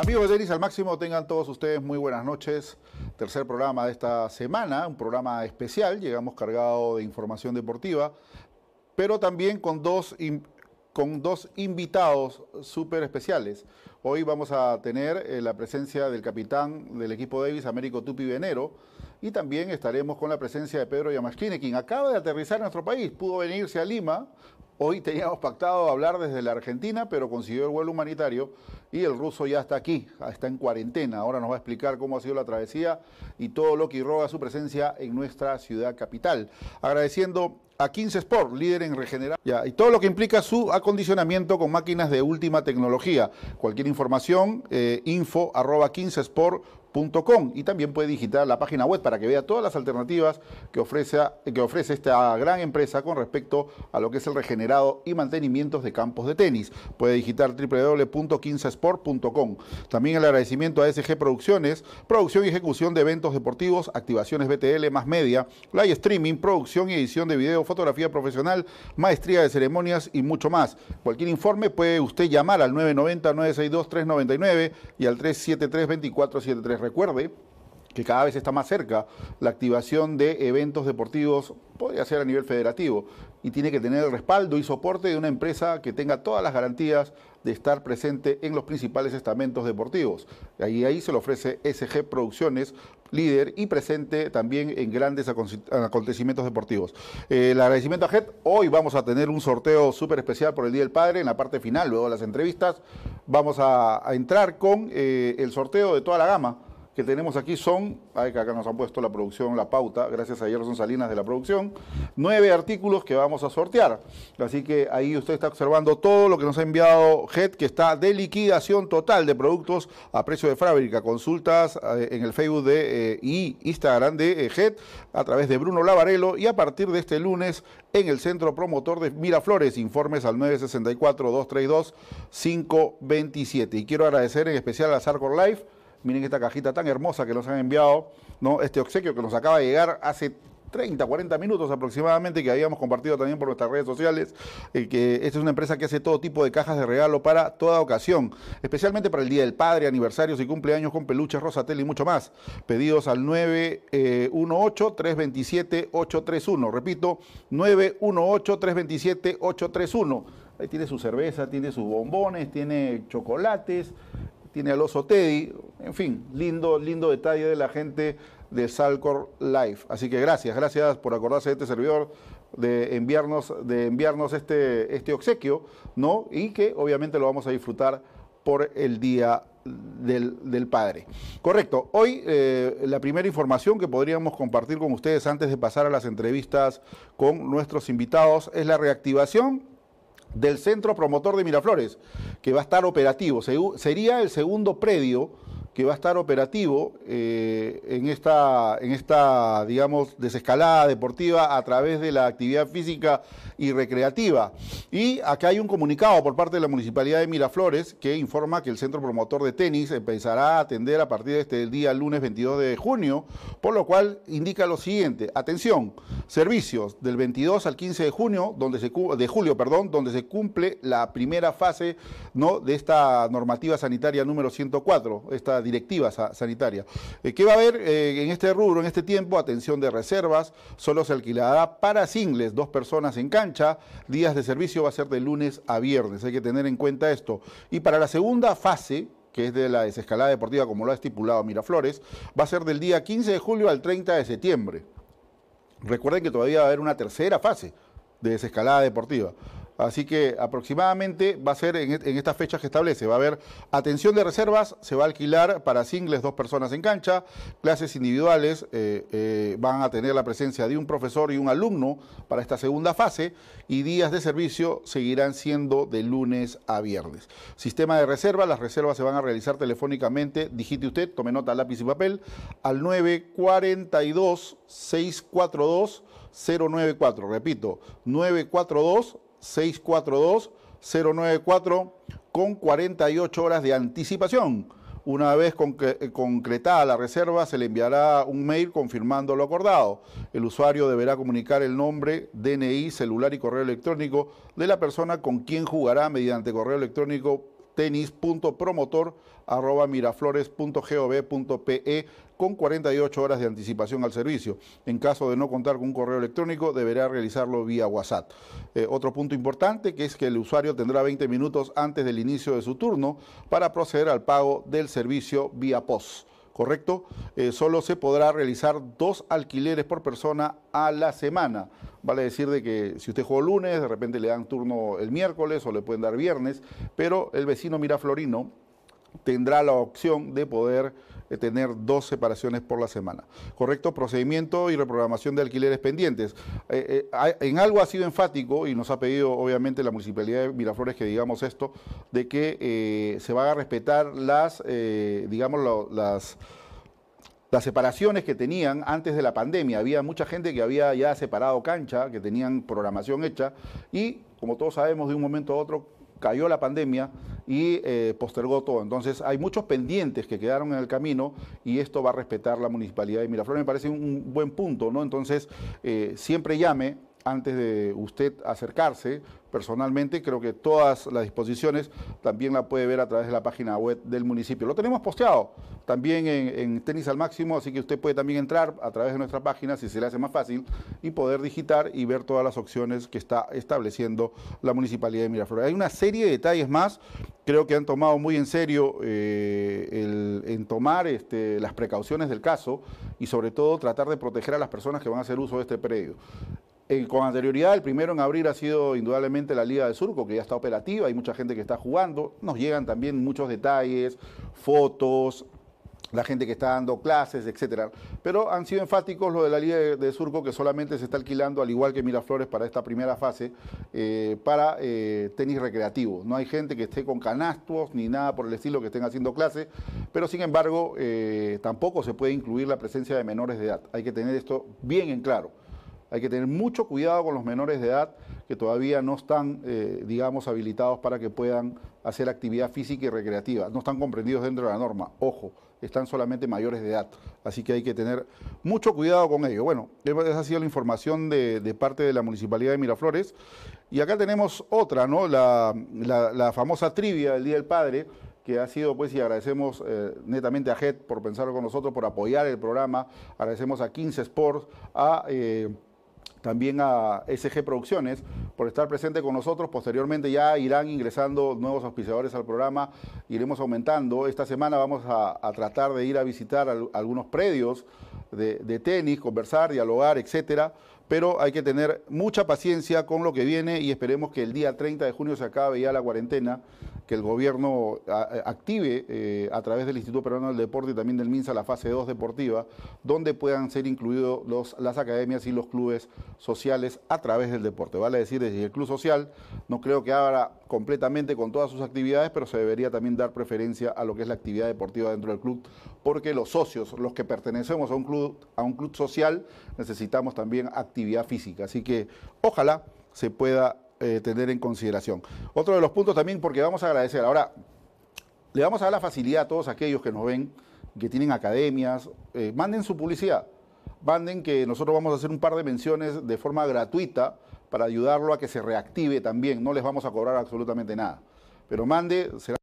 Amigos de Tenis al Máximo, tengan todos ustedes muy buenas noches. Tercer programa de esta semana, un programa especial. Llegamos cargado de información deportiva, pero también con dos, con dos invitados súper especiales. Hoy vamos a tener eh, la presencia del capitán del equipo Davis, Américo Tupi Venero, y también estaremos con la presencia de Pedro Yamashkine, quien acaba de aterrizar en nuestro país. Pudo venirse a Lima Hoy teníamos pactado hablar desde la Argentina, pero consiguió el vuelo humanitario y el ruso ya está aquí, está en cuarentena. Ahora nos va a explicar cómo ha sido la travesía y todo lo que irroga su presencia en nuestra ciudad capital. Agradeciendo a 15 Sport, líder en regenerar, y todo lo que implica su acondicionamiento con máquinas de última tecnología. Cualquier información, eh, info arroba 15 Sport y también puede digitar la página web para que vea todas las alternativas que ofrece, que ofrece esta gran empresa con respecto a lo que es el regenerado y mantenimiento de campos de tenis. Puede digitar www.15sport.com. También el agradecimiento a SG Producciones, producción y ejecución de eventos deportivos, activaciones BTL más media, live streaming, producción y edición de video, fotografía profesional, maestría de ceremonias y mucho más. Cualquier informe puede usted llamar al 990-962-399 y al 373-2473 recuerde que cada vez está más cerca la activación de eventos deportivos, podría ser a nivel federativo, y tiene que tener el respaldo y soporte de una empresa que tenga todas las garantías de estar presente en los principales estamentos deportivos. Y ahí se le ofrece SG Producciones, líder y presente también en grandes acontecimientos deportivos. Eh, el agradecimiento a JET. Hoy vamos a tener un sorteo súper especial por el Día del Padre en la parte final, luego de las entrevistas. Vamos a, entrar con eh, el sorteo de toda la gama que tenemos aquí son, ay, acá nos han puesto la producción, la pauta, gracias a Gerson Salinas de la producción, nueve artículos que vamos a sortear. Así que ahí usted está observando todo lo que nos ha enviado JET, que está de liquidación total de productos a precio de fábrica. Consultas eh, en el Facebook de, eh, y Instagram de JET a través de Bruno Lavarelo y a partir de este lunes en el Centro Promotor de Miraflores. Informes al 964-232-527. Y quiero agradecer en especial a Sarcor Life Miren esta cajita tan hermosa que nos han enviado, ¿no? Este obsequio que nos acaba de llegar hace 30, 40 minutos aproximadamente, que habíamos compartido también por nuestras redes sociales, eh, que esta es una empresa que hace todo tipo de cajas de regalo para toda ocasión, especialmente para el Día del Padre, aniversarios y cumpleaños con peluches, rosatel y mucho más. Pedidos al 918-327-831. Repito, 918-327-831. Ahí tiene su cerveza, tiene sus bombones, tiene chocolates, tiene al oso Teddy, en fin, lindo, lindo detalle de la gente de Salcor Life. Así que gracias, gracias por acordarse de este servidor, de enviarnos, de enviarnos este, este obsequio, ¿no? Y que obviamente lo vamos a disfrutar por el Día del, Padre. Correcto. Hoy eh, la primera información que podríamos compartir con ustedes antes de pasar a las entrevistas con nuestros invitados es la reactivación del Centro Promotor de Miraflores, que va a estar operativo. Sería el segundo predio que va a estar operativo eh, en, esta, en esta, digamos, desescalada deportiva a través de la actividad física y recreativa. Y acá hay un comunicado por parte de la Municipalidad de Miraflores que informa que el Centro Promotor de Tenis empezará a atender a partir de este día lunes 22 de junio, por lo cual indica lo siguiente, atención, servicios del 22 al 15 de junio, donde se, de julio, perdón, donde se cumple la primera fase ¿no? de esta normativa sanitaria número 104, esta directiva sanitaria. Eh, ¿Qué va a haber eh, en este rubro, en este tiempo? Atención de reservas, solo se alquilará para singles, dos personas en cancha, días de servicio va a ser de lunes a viernes, hay que tener en cuenta esto. Y para la segunda fase, que es de la desescalada deportiva, como lo ha estipulado Miraflores, va a ser del día 15 de julio al 30 de septiembre. Recuerden que todavía va a haber una tercera fase de desescalada deportiva. Así que aproximadamente va a ser en, estas fechas que establece. Va a haber atención de reservas, se va a alquilar para singles dos personas en cancha, clases individuales eh, eh, van a tener la presencia de un profesor y un alumno para esta segunda fase y días de servicio seguirán siendo de lunes a viernes. Sistema de reserva, las reservas se van a realizar telefónicamente, digite usted, tome nota lápiz y papel, al 942 642 094. Repito, 942 642-094 con 48 horas de anticipación. Una vez concretada la reserva, se le enviará un mail confirmando lo acordado. El usuario deberá comunicar el nombre, DNI, celular y correo electrónico de la persona con quien jugará mediante correo electrónico tenis.promotor.miraflores.gov.pe con 48 horas de anticipación al servicio. En caso de no contar con un correo electrónico, deberá realizarlo vía WhatsApp. Eh, otro punto importante que es que el usuario tendrá 20 minutos antes del inicio de su turno para proceder al pago del servicio vía POS. ¿Correcto? Eh, solo se podrá realizar dos alquileres por persona a la semana. Vale decir de que si usted jugó lunes, de repente le dan turno el miércoles o le pueden dar viernes, pero el vecino Miraflorino tendrá la opción de poder tener dos separaciones por la semana. Correcto procedimiento y reprogramación de alquileres pendientes. Eh, en algo ha sido enfático y nos ha pedido obviamente la Municipalidad de Miraflores que digamos esto, de que se van a respetar las, digamos, las las separaciones que tenían antes de la pandemia. Había mucha gente que había ya separado cancha, que tenían programación hecha y, como todos sabemos, de un momento a otro cayó la pandemia y eh, postergó todo. Entonces hay muchos pendientes que quedaron en el camino y esto va a respetar la municipalidad de Miraflores. Me parece un buen punto, ¿no? Entonces eh, siempre llame antes de usted acercarse personalmente. Creo que todas las disposiciones también la puede ver a través de la página web del municipio. Lo tenemos posteado también en, Tenis al Máximo, así que usted puede también entrar a través de nuestra página si se le hace más fácil y poder digitar y ver todas las opciones que está estableciendo la Municipalidad de Miraflores. Hay una serie de detalles más, creo que han tomado muy en serio eh, en tomar este, las precauciones del caso y sobre todo tratar de proteger a las personas que van a hacer uso de este predio. Eh, con anterioridad, el primero en abrir ha sido indudablemente la Liga de Surco, que ya está operativa, hay mucha gente que está jugando, nos llegan también muchos detalles, fotos, la gente que está dando clases, etcétera. Pero han sido enfáticos lo de la Liga de, Surco, que solamente se está alquilando, al igual que Miraflores, para esta primera fase, eh, para eh, tenis recreativo. No hay gente que esté con canastos ni nada por el estilo que estén haciendo clases, pero sin embargo, tampoco se puede incluir la presencia de menores de edad. Hay que tener esto bien en claro. Hay que tener mucho cuidado con los menores de edad que todavía no están, eh, digamos, habilitados para que puedan hacer actividad física y recreativa. No están comprendidos dentro de la norma. Ojo, están solamente mayores de edad. Así que hay que tener mucho cuidado con ello. Bueno, esa ha sido la información de, parte de la Municipalidad de Miraflores. Y acá tenemos otra, ¿no? La, famosa trivia del Día del Padre que ha sido, pues, y agradecemos eh, netamente a JET por pensar con nosotros, por apoyar el programa, agradecemos a 15 Sports, a eh, también a SG Producciones por estar presente con nosotros. Posteriormente ya irán ingresando nuevos auspiciadores al programa, iremos aumentando. Esta semana vamos a, tratar de ir a visitar algunos predios de, tenis, conversar, dialogar, etcétera. Pero hay que tener mucha paciencia con lo que viene y esperemos que el día 30 de junio se acabe ya la cuarentena que el gobierno active eh, a través del Instituto Peruano del Deporte y también del MINSA la fase 2 deportiva, donde puedan ser incluidos las academias y los clubes sociales a través del deporte. Vale decir, desde el club social no creo que abra completamente con todas sus actividades, pero se debería también dar preferencia a lo que es la actividad deportiva dentro del club, porque los socios, los que pertenecemos a un club, a un club social, necesitamos también física. Así que ojalá se pueda eh, tener en consideración. Otro de los puntos también, porque vamos a agradecer, ahora, le vamos a dar la facilidad a todos aquellos que nos ven, que tienen academias, eh, manden su publicidad, manden que nosotros vamos a hacer un par de menciones de forma gratuita para ayudarlo a que se reactive también, no les vamos a cobrar absolutamente nada, pero mande, será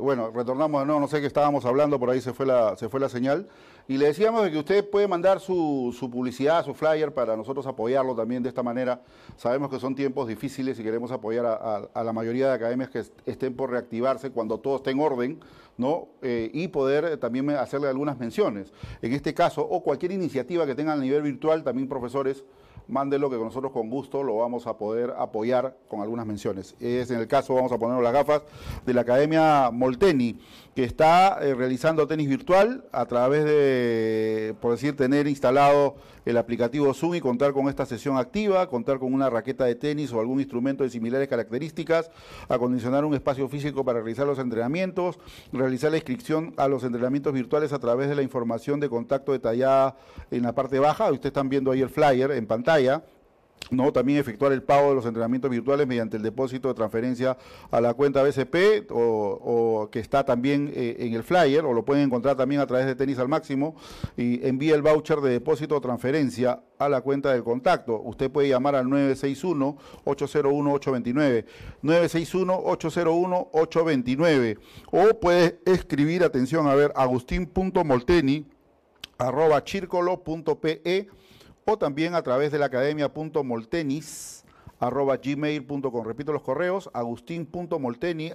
Bueno, retornamos de no sé qué estábamos hablando, por ahí se fue la, se fue la señal. Y le decíamos que usted puede mandar su, publicidad, su flyer para nosotros apoyarlo también de esta manera. Sabemos que son tiempos difíciles y queremos apoyar a, la mayoría de academias que estén por reactivarse cuando todo esté en orden, ¿no? Eh, y poder también hacerle algunas menciones. En este caso, o cualquier iniciativa que tengan a nivel virtual, también profesores mándelo que nosotros con gusto lo vamos a poder apoyar con algunas menciones. Es en el caso, vamos a poner las gafas de la Academia Molteni, que está eh, realizando tenis virtual a través de, por decir, tener instalado el aplicativo Zoom y contar con esta sesión activa, contar con una raqueta de tenis o algún instrumento de similares características, acondicionar un espacio físico para realizar los entrenamientos, realizar la inscripción a los entrenamientos virtuales a través de la información de contacto detallada en la parte baja. Ustedes están viendo ahí el flyer en pantalla ¿no? También efectuar el pago de los entrenamientos virtuales mediante el depósito de transferencia a la cuenta BCP o, que está también eh, en el flyer o lo pueden encontrar también a través de Tenis al Máximo y envíe el voucher de depósito o transferencia a la cuenta del contacto. Usted puede llamar al 961-801-829, 961-801-829 o puede escribir, atención, a ver, agustín.molteni arroba chircolo.pe o también a través de la academia.moltenis arroba gmail.com. Repito los correos, agustín.molteni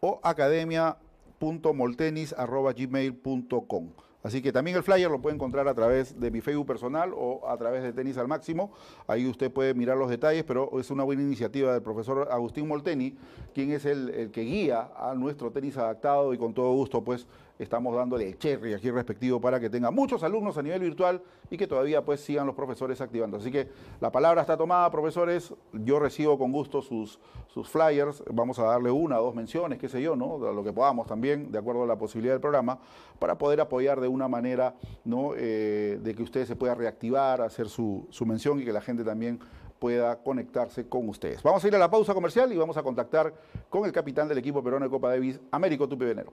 o academia.moltenis arroba gmail.com. Así que también el flyer lo puede encontrar a través de mi Facebook personal o a través de Tenis al Máximo. Ahí usted puede mirar los detalles, pero es una buena iniciativa del profesor Agustín Molteni, quien es el que guía a nuestro tenis adaptado y con todo gusto pues estamos dándole el cherry aquí respectivo para que tenga muchos alumnos a nivel virtual y que todavía pues sigan los profesores activando. Así que la palabra está tomada, profesores. Yo recibo con gusto sus, sus flyers. Vamos a darle una o dos menciones, qué sé yo, ¿no? Lo que podamos también, de acuerdo a la posibilidad del programa, para poder apoyar de una manera, ¿no? Eh, de que usted se pueda reactivar, hacer su, su mención y que la gente también pueda conectarse con ustedes. Vamos a ir a la pausa comercial y vamos a contactar con el capitán del equipo peruano de Copa Davis, Américo Tupi Venero.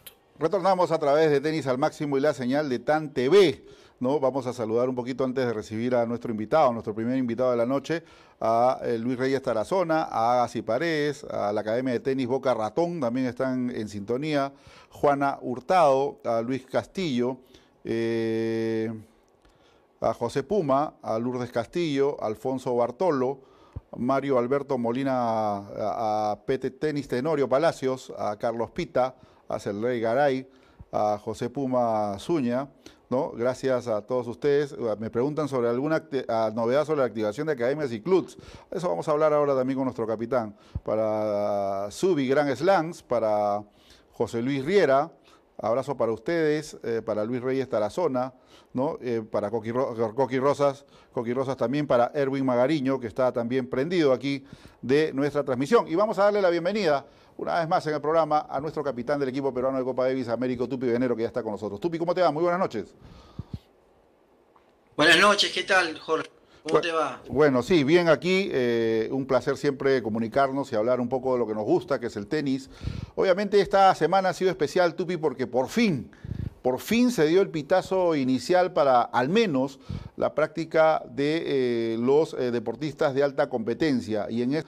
Retornamos a través de Tenis al Máximo y la señal de TAN TV. ¿no? Vamos a saludar un poquito antes de recibir a nuestro invitado, nuestro primer invitado de la noche, a eh, Luis Reyes Tarazona, a Agassi Paredes, a la Academia de Tenis Boca Ratón, también están en sintonía, Juana Hurtado, a Luis Castillo, eh, a José Puma, a Lourdes Castillo, a Alfonso Bartolo, Mario Alberto Molina, a, a Pete Tenis Tenorio Palacios, a Carlos Pita, a Rey Garay, a José Puma Zuña, ¿no? Gracias a todos ustedes. Me preguntan sobre alguna novedad sobre la activación de academias y clubs. Eso vamos a hablar ahora también con nuestro capitán. Para Subi Gran Slams, para José Luis Riera, abrazo para ustedes, eh, para Luis Reyes Tarazona, ¿no? Eh, para Coqui, Rosas, Coqui Rosas también, para Erwin Magariño, que está también prendido aquí de nuestra transmisión. Y vamos a darle la bienvenida una vez más en el programa a nuestro capitán del equipo peruano de Copa Davis, Américo Tupi Venero, que ya está con nosotros. Tupi, ¿cómo te va? Muy buenas noches. Buenas noches, ¿qué tal, Jorge? ¿Cómo te va? Bueno, sí, bien aquí. Eh, un placer siempre comunicarnos y hablar un poco de lo que nos gusta, que es el tenis. Obviamente esta semana ha sido especial, Tupi, porque por fin, por fin se dio el pitazo inicial para al menos la práctica de eh, los eh, deportistas de alta competencia. Y en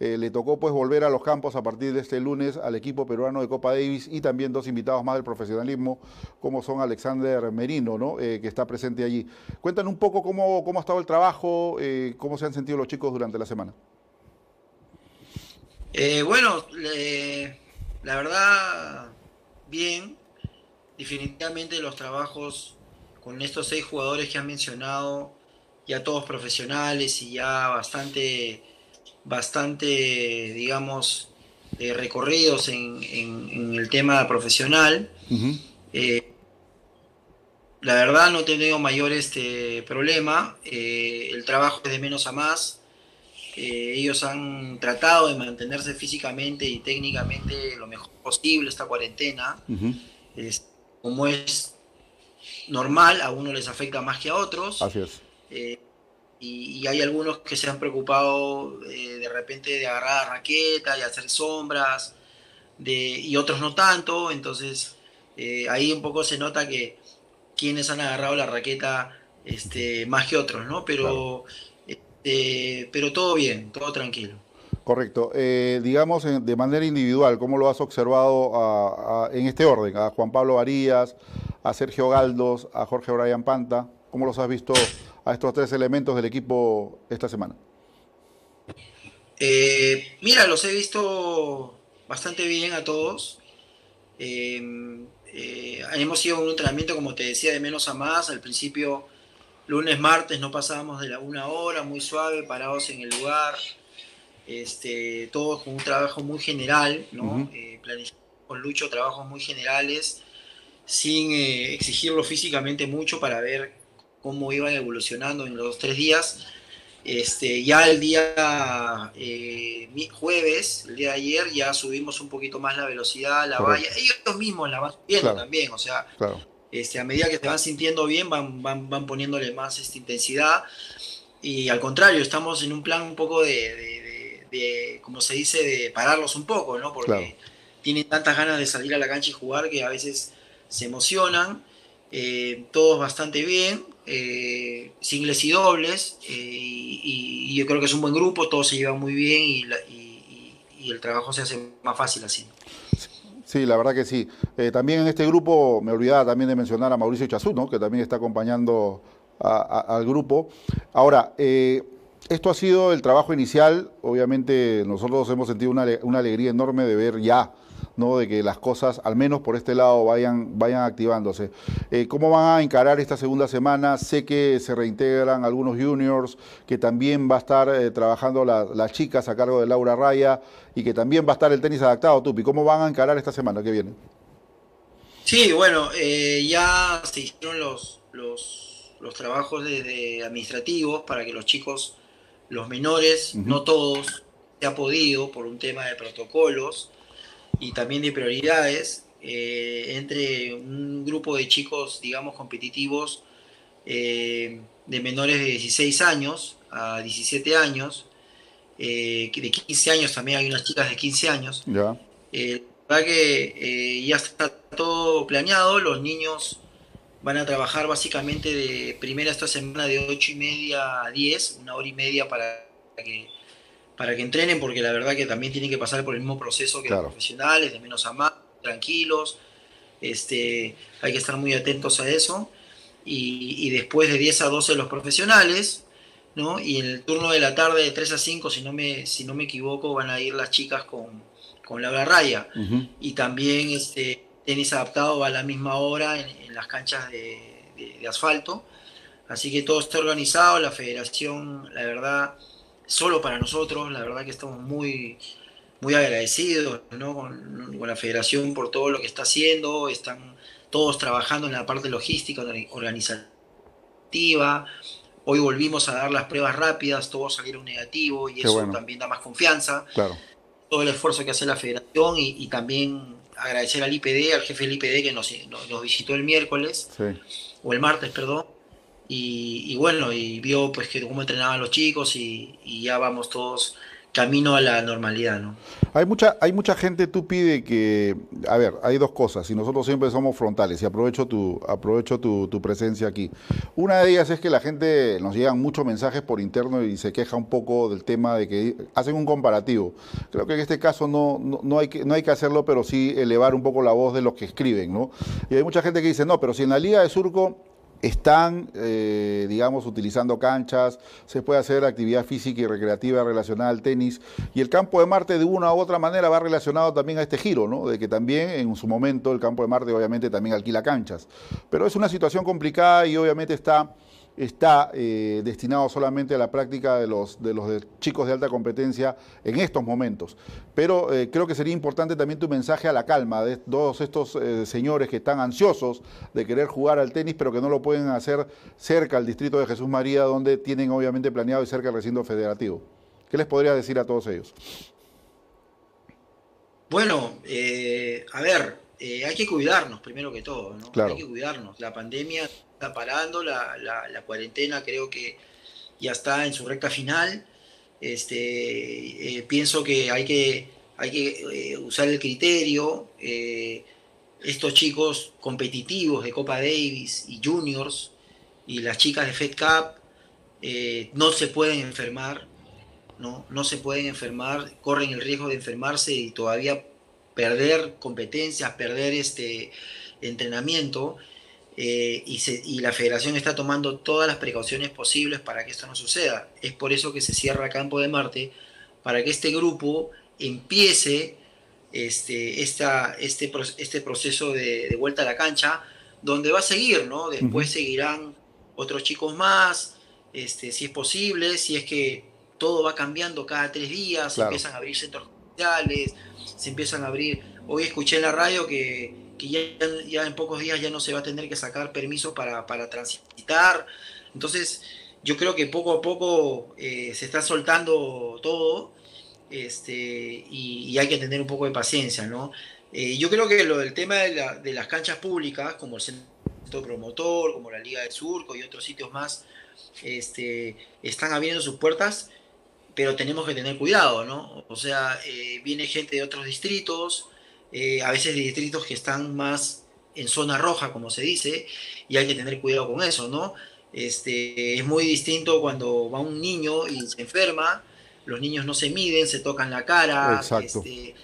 eh, le tocó pues volver a los campos a partir de este lunes al equipo peruano de Copa Davis y también dos invitados más del profesionalismo como son Alexander Merino, ¿no? Eh, que está presente allí. Cuéntanos un poco cómo, cómo ha estado el trabajo, eh, cómo se han sentido los chicos durante la semana. bueno, la verdad, bien. Definitivamente los trabajos con estos seis jugadores que han mencionado, ya todos profesionales y ya bastante bastante, digamos, eh, recorridos en, el tema profesional. Eh, la verdad no he tenido mayor este, problema. Eh, el trabajo es de menos a más. ellos han tratado de mantenerse físicamente y técnicamente lo mejor posible esta cuarentena. como es normal, a uno les afecta más que a otros. Así es y, hay algunos que se han preocupado eh, de repente de agarrar la raqueta y hacer sombras, de, y otros no tanto, entonces eh, ahí un poco se nota que quienes han agarrado la raqueta este, más que otros, ¿no? Pero, este, pero todo bien, todo tranquilo. Correcto. Eh, digamos, de manera individual, ¿cómo lo has observado en este orden? A Juan Pablo Varías, a Sergio Galdos, a Jorge Brian Panta, ¿cómo los has visto a estos tres elementos del equipo esta semana? Eh, mira, los he visto bastante bien a todos. Eh, eh, hemos ido a un entrenamiento, como te decía, de menos a más. Al principio, lunes, martes, no pasábamos de la una hora, muy suave, parados en el lugar. Este, todos con un trabajo muy general, ¿no? con Lucho, trabajos muy generales, sin exigirlo físicamente mucho para ver cómo iban evolucionando en los tres días este, ya el día eh, jueves, el día de ayer, ya subimos un poquito más la velocidad, la valla. Ellos mismos la van subiendo también, o sea, este, a medida que se van sintiendo bien, van, van, van poniéndole más esta intensidad. Y al contrario, estamos en un plan un poco de, de, como se dice, de pararlos un poco, ¿no? Porque tienen tantas ganas de salir a la cancha y jugar que a veces se emocionan. Eh, todos bastante bien, eh, singles y dobles, eh, y, yo creo que es un buen grupo, todos se llevan muy bien y, el trabajo se hace más fácil así. Sí, la verdad que sí. Eh, también en este grupo, me olvidaba también de mencionar a Mauricio Chazú, que también está acompañando al grupo. Ahora, esto ha sido el trabajo inicial, obviamente nosotros hemos sentido una, una alegría enorme de ver ya ¿no? de que las cosas, al menos por este lado, vayan, vayan activándose. Eh, ¿Cómo van a encarar esta segunda semana? Sé que se reintegran algunos juniors, que también va a estar eh, trabajando las chicas a cargo de Laura Raya y que también va a estar el tenis adaptado, Tupi. ¿Cómo van a encarar esta semana que viene? Sí, bueno, eh, ya se hicieron los, los, los trabajos de, administrativos para que los chicos, los menores, no todos, se ha podido por un tema de protocolos, y también de prioridades eh, entre un grupo de chicos, digamos, competitivos eh, de menores de 16 años a 17 años, eh, de 15 años también hay unas chicas de 15 años. Ya. la verdad que ya está todo planeado, los niños van a trabajar básicamente de primera esta semana de 8 y media a 10, una hora y media para que para que entrenen, porque la verdad que también tienen que pasar por el mismo proceso que los profesionales, de menos a más, tranquilos. Este, hay que estar muy atentos a eso. Y, después de 10 a 12 los profesionales, ¿no? Y en el turno de la tarde de 3 a 5, si no me, si no me equivoco, van a ir las chicas con, con Laura Raya. Y también este, tenis adaptado va a la misma hora en, las canchas de, de asfalto. Así que todo está organizado, la federación, la verdad, solo para nosotros. La verdad que estamos muy, muy agradecidos con, la federación por todo lo que está haciendo. Están todos trabajando en la parte logística, organizativa. Hoy volvimos a dar las pruebas rápidas, todos salieron negativo y eso también da más confianza. Todo el esfuerzo que hace la federación y, también agradecer al IPD, al jefe del IPD que nos, nos, visitó el miércoles, o el martes, perdón, y, bueno, y vio pues que cómo entrenaban los chicos y, ya vamos todos camino a la normalidad, ¿no? Hay mucha, hay mucha gente, tú pide que, a ver, hay dos cosas, y nosotros siempre somos frontales, y aprovecho tu, aprovecho tu, presencia aquí. Una de ellas es que la gente, nos llegan muchos mensajes por interno y se queja un poco del tema de que hacen un comparativo. Creo que en este caso no, no, hay, que, no hay que hacerlo, pero sí elevar un poco la voz de los que escriben, ¿no? Y hay mucha gente que dice, no, pero si en la Liga de Surco están, eh, digamos, utilizando canchas, se puede hacer actividad física y recreativa relacionada al tenis, y el campo de Marte de una u otra manera va relacionado también a este giro, ¿no? De que también en su momento el campo de Marte obviamente también alquila canchas. Pero es una situación complicada y obviamente está está eh, destinado solamente a la práctica de los, de los chicos de alta competencia en estos momentos. Pero eh, creo que sería importante también tu mensaje a la calma de todos estos eh, señores que están ansiosos de querer jugar al tenis, pero que no lo pueden hacer cerca al distrito de Jesús María, donde tienen obviamente planeado y cerca el recinto federativo. ¿Qué les podría decir a todos ellos? Bueno, a ver, hay que cuidarnos primero que todo, ¿no? Hay que cuidarnos. La pandemia está parando, la, la, cuarentena creo que ya está en su recta final. Este, eh, pienso que hay que, hay que eh, usar el criterio. Eh, estos chicos competitivos de Copa Davis y juniors y las chicas de Fed Cup no se pueden enfermar, ¿no? no se pueden enfermar, corren el riesgo de enfermarse y todavía perder competencias, perder este entrenamiento. Eh, y, la federación está tomando todas las precauciones posibles para que esto no suceda. Es por eso que se cierra Campo de Marte para que este grupo empiece este, esta, este, este proceso de, vuelta a la cancha, donde va a seguir, ¿no? Después seguirán otros chicos más, este, si es posible, si es que todo va cambiando cada tres días, se empiezan a abrir centros comerciales, se empiezan a abrir. Hoy escuché en la radio que, ya, en pocos días ya no se va a tener que sacar permiso para, transitar. Entonces, yo creo que poco a poco eh, se está soltando todo este, y, hay que tener un poco de paciencia, ¿no? Eh, yo creo que lo del tema de, las canchas públicas, como el Centro Promotor, como la Liga del Surco y otros sitios más, este, están abriendo sus puertas, pero tenemos que tener cuidado, ¿no? O sea, eh, viene gente de otros distritos, eh, a veces de distritos que están más en zona roja, como se dice, y hay que tener cuidado con eso, ¿no? Este, es muy distinto cuando va un niño y se enferma, los niños no se miden, se tocan la cara, Exacto. este,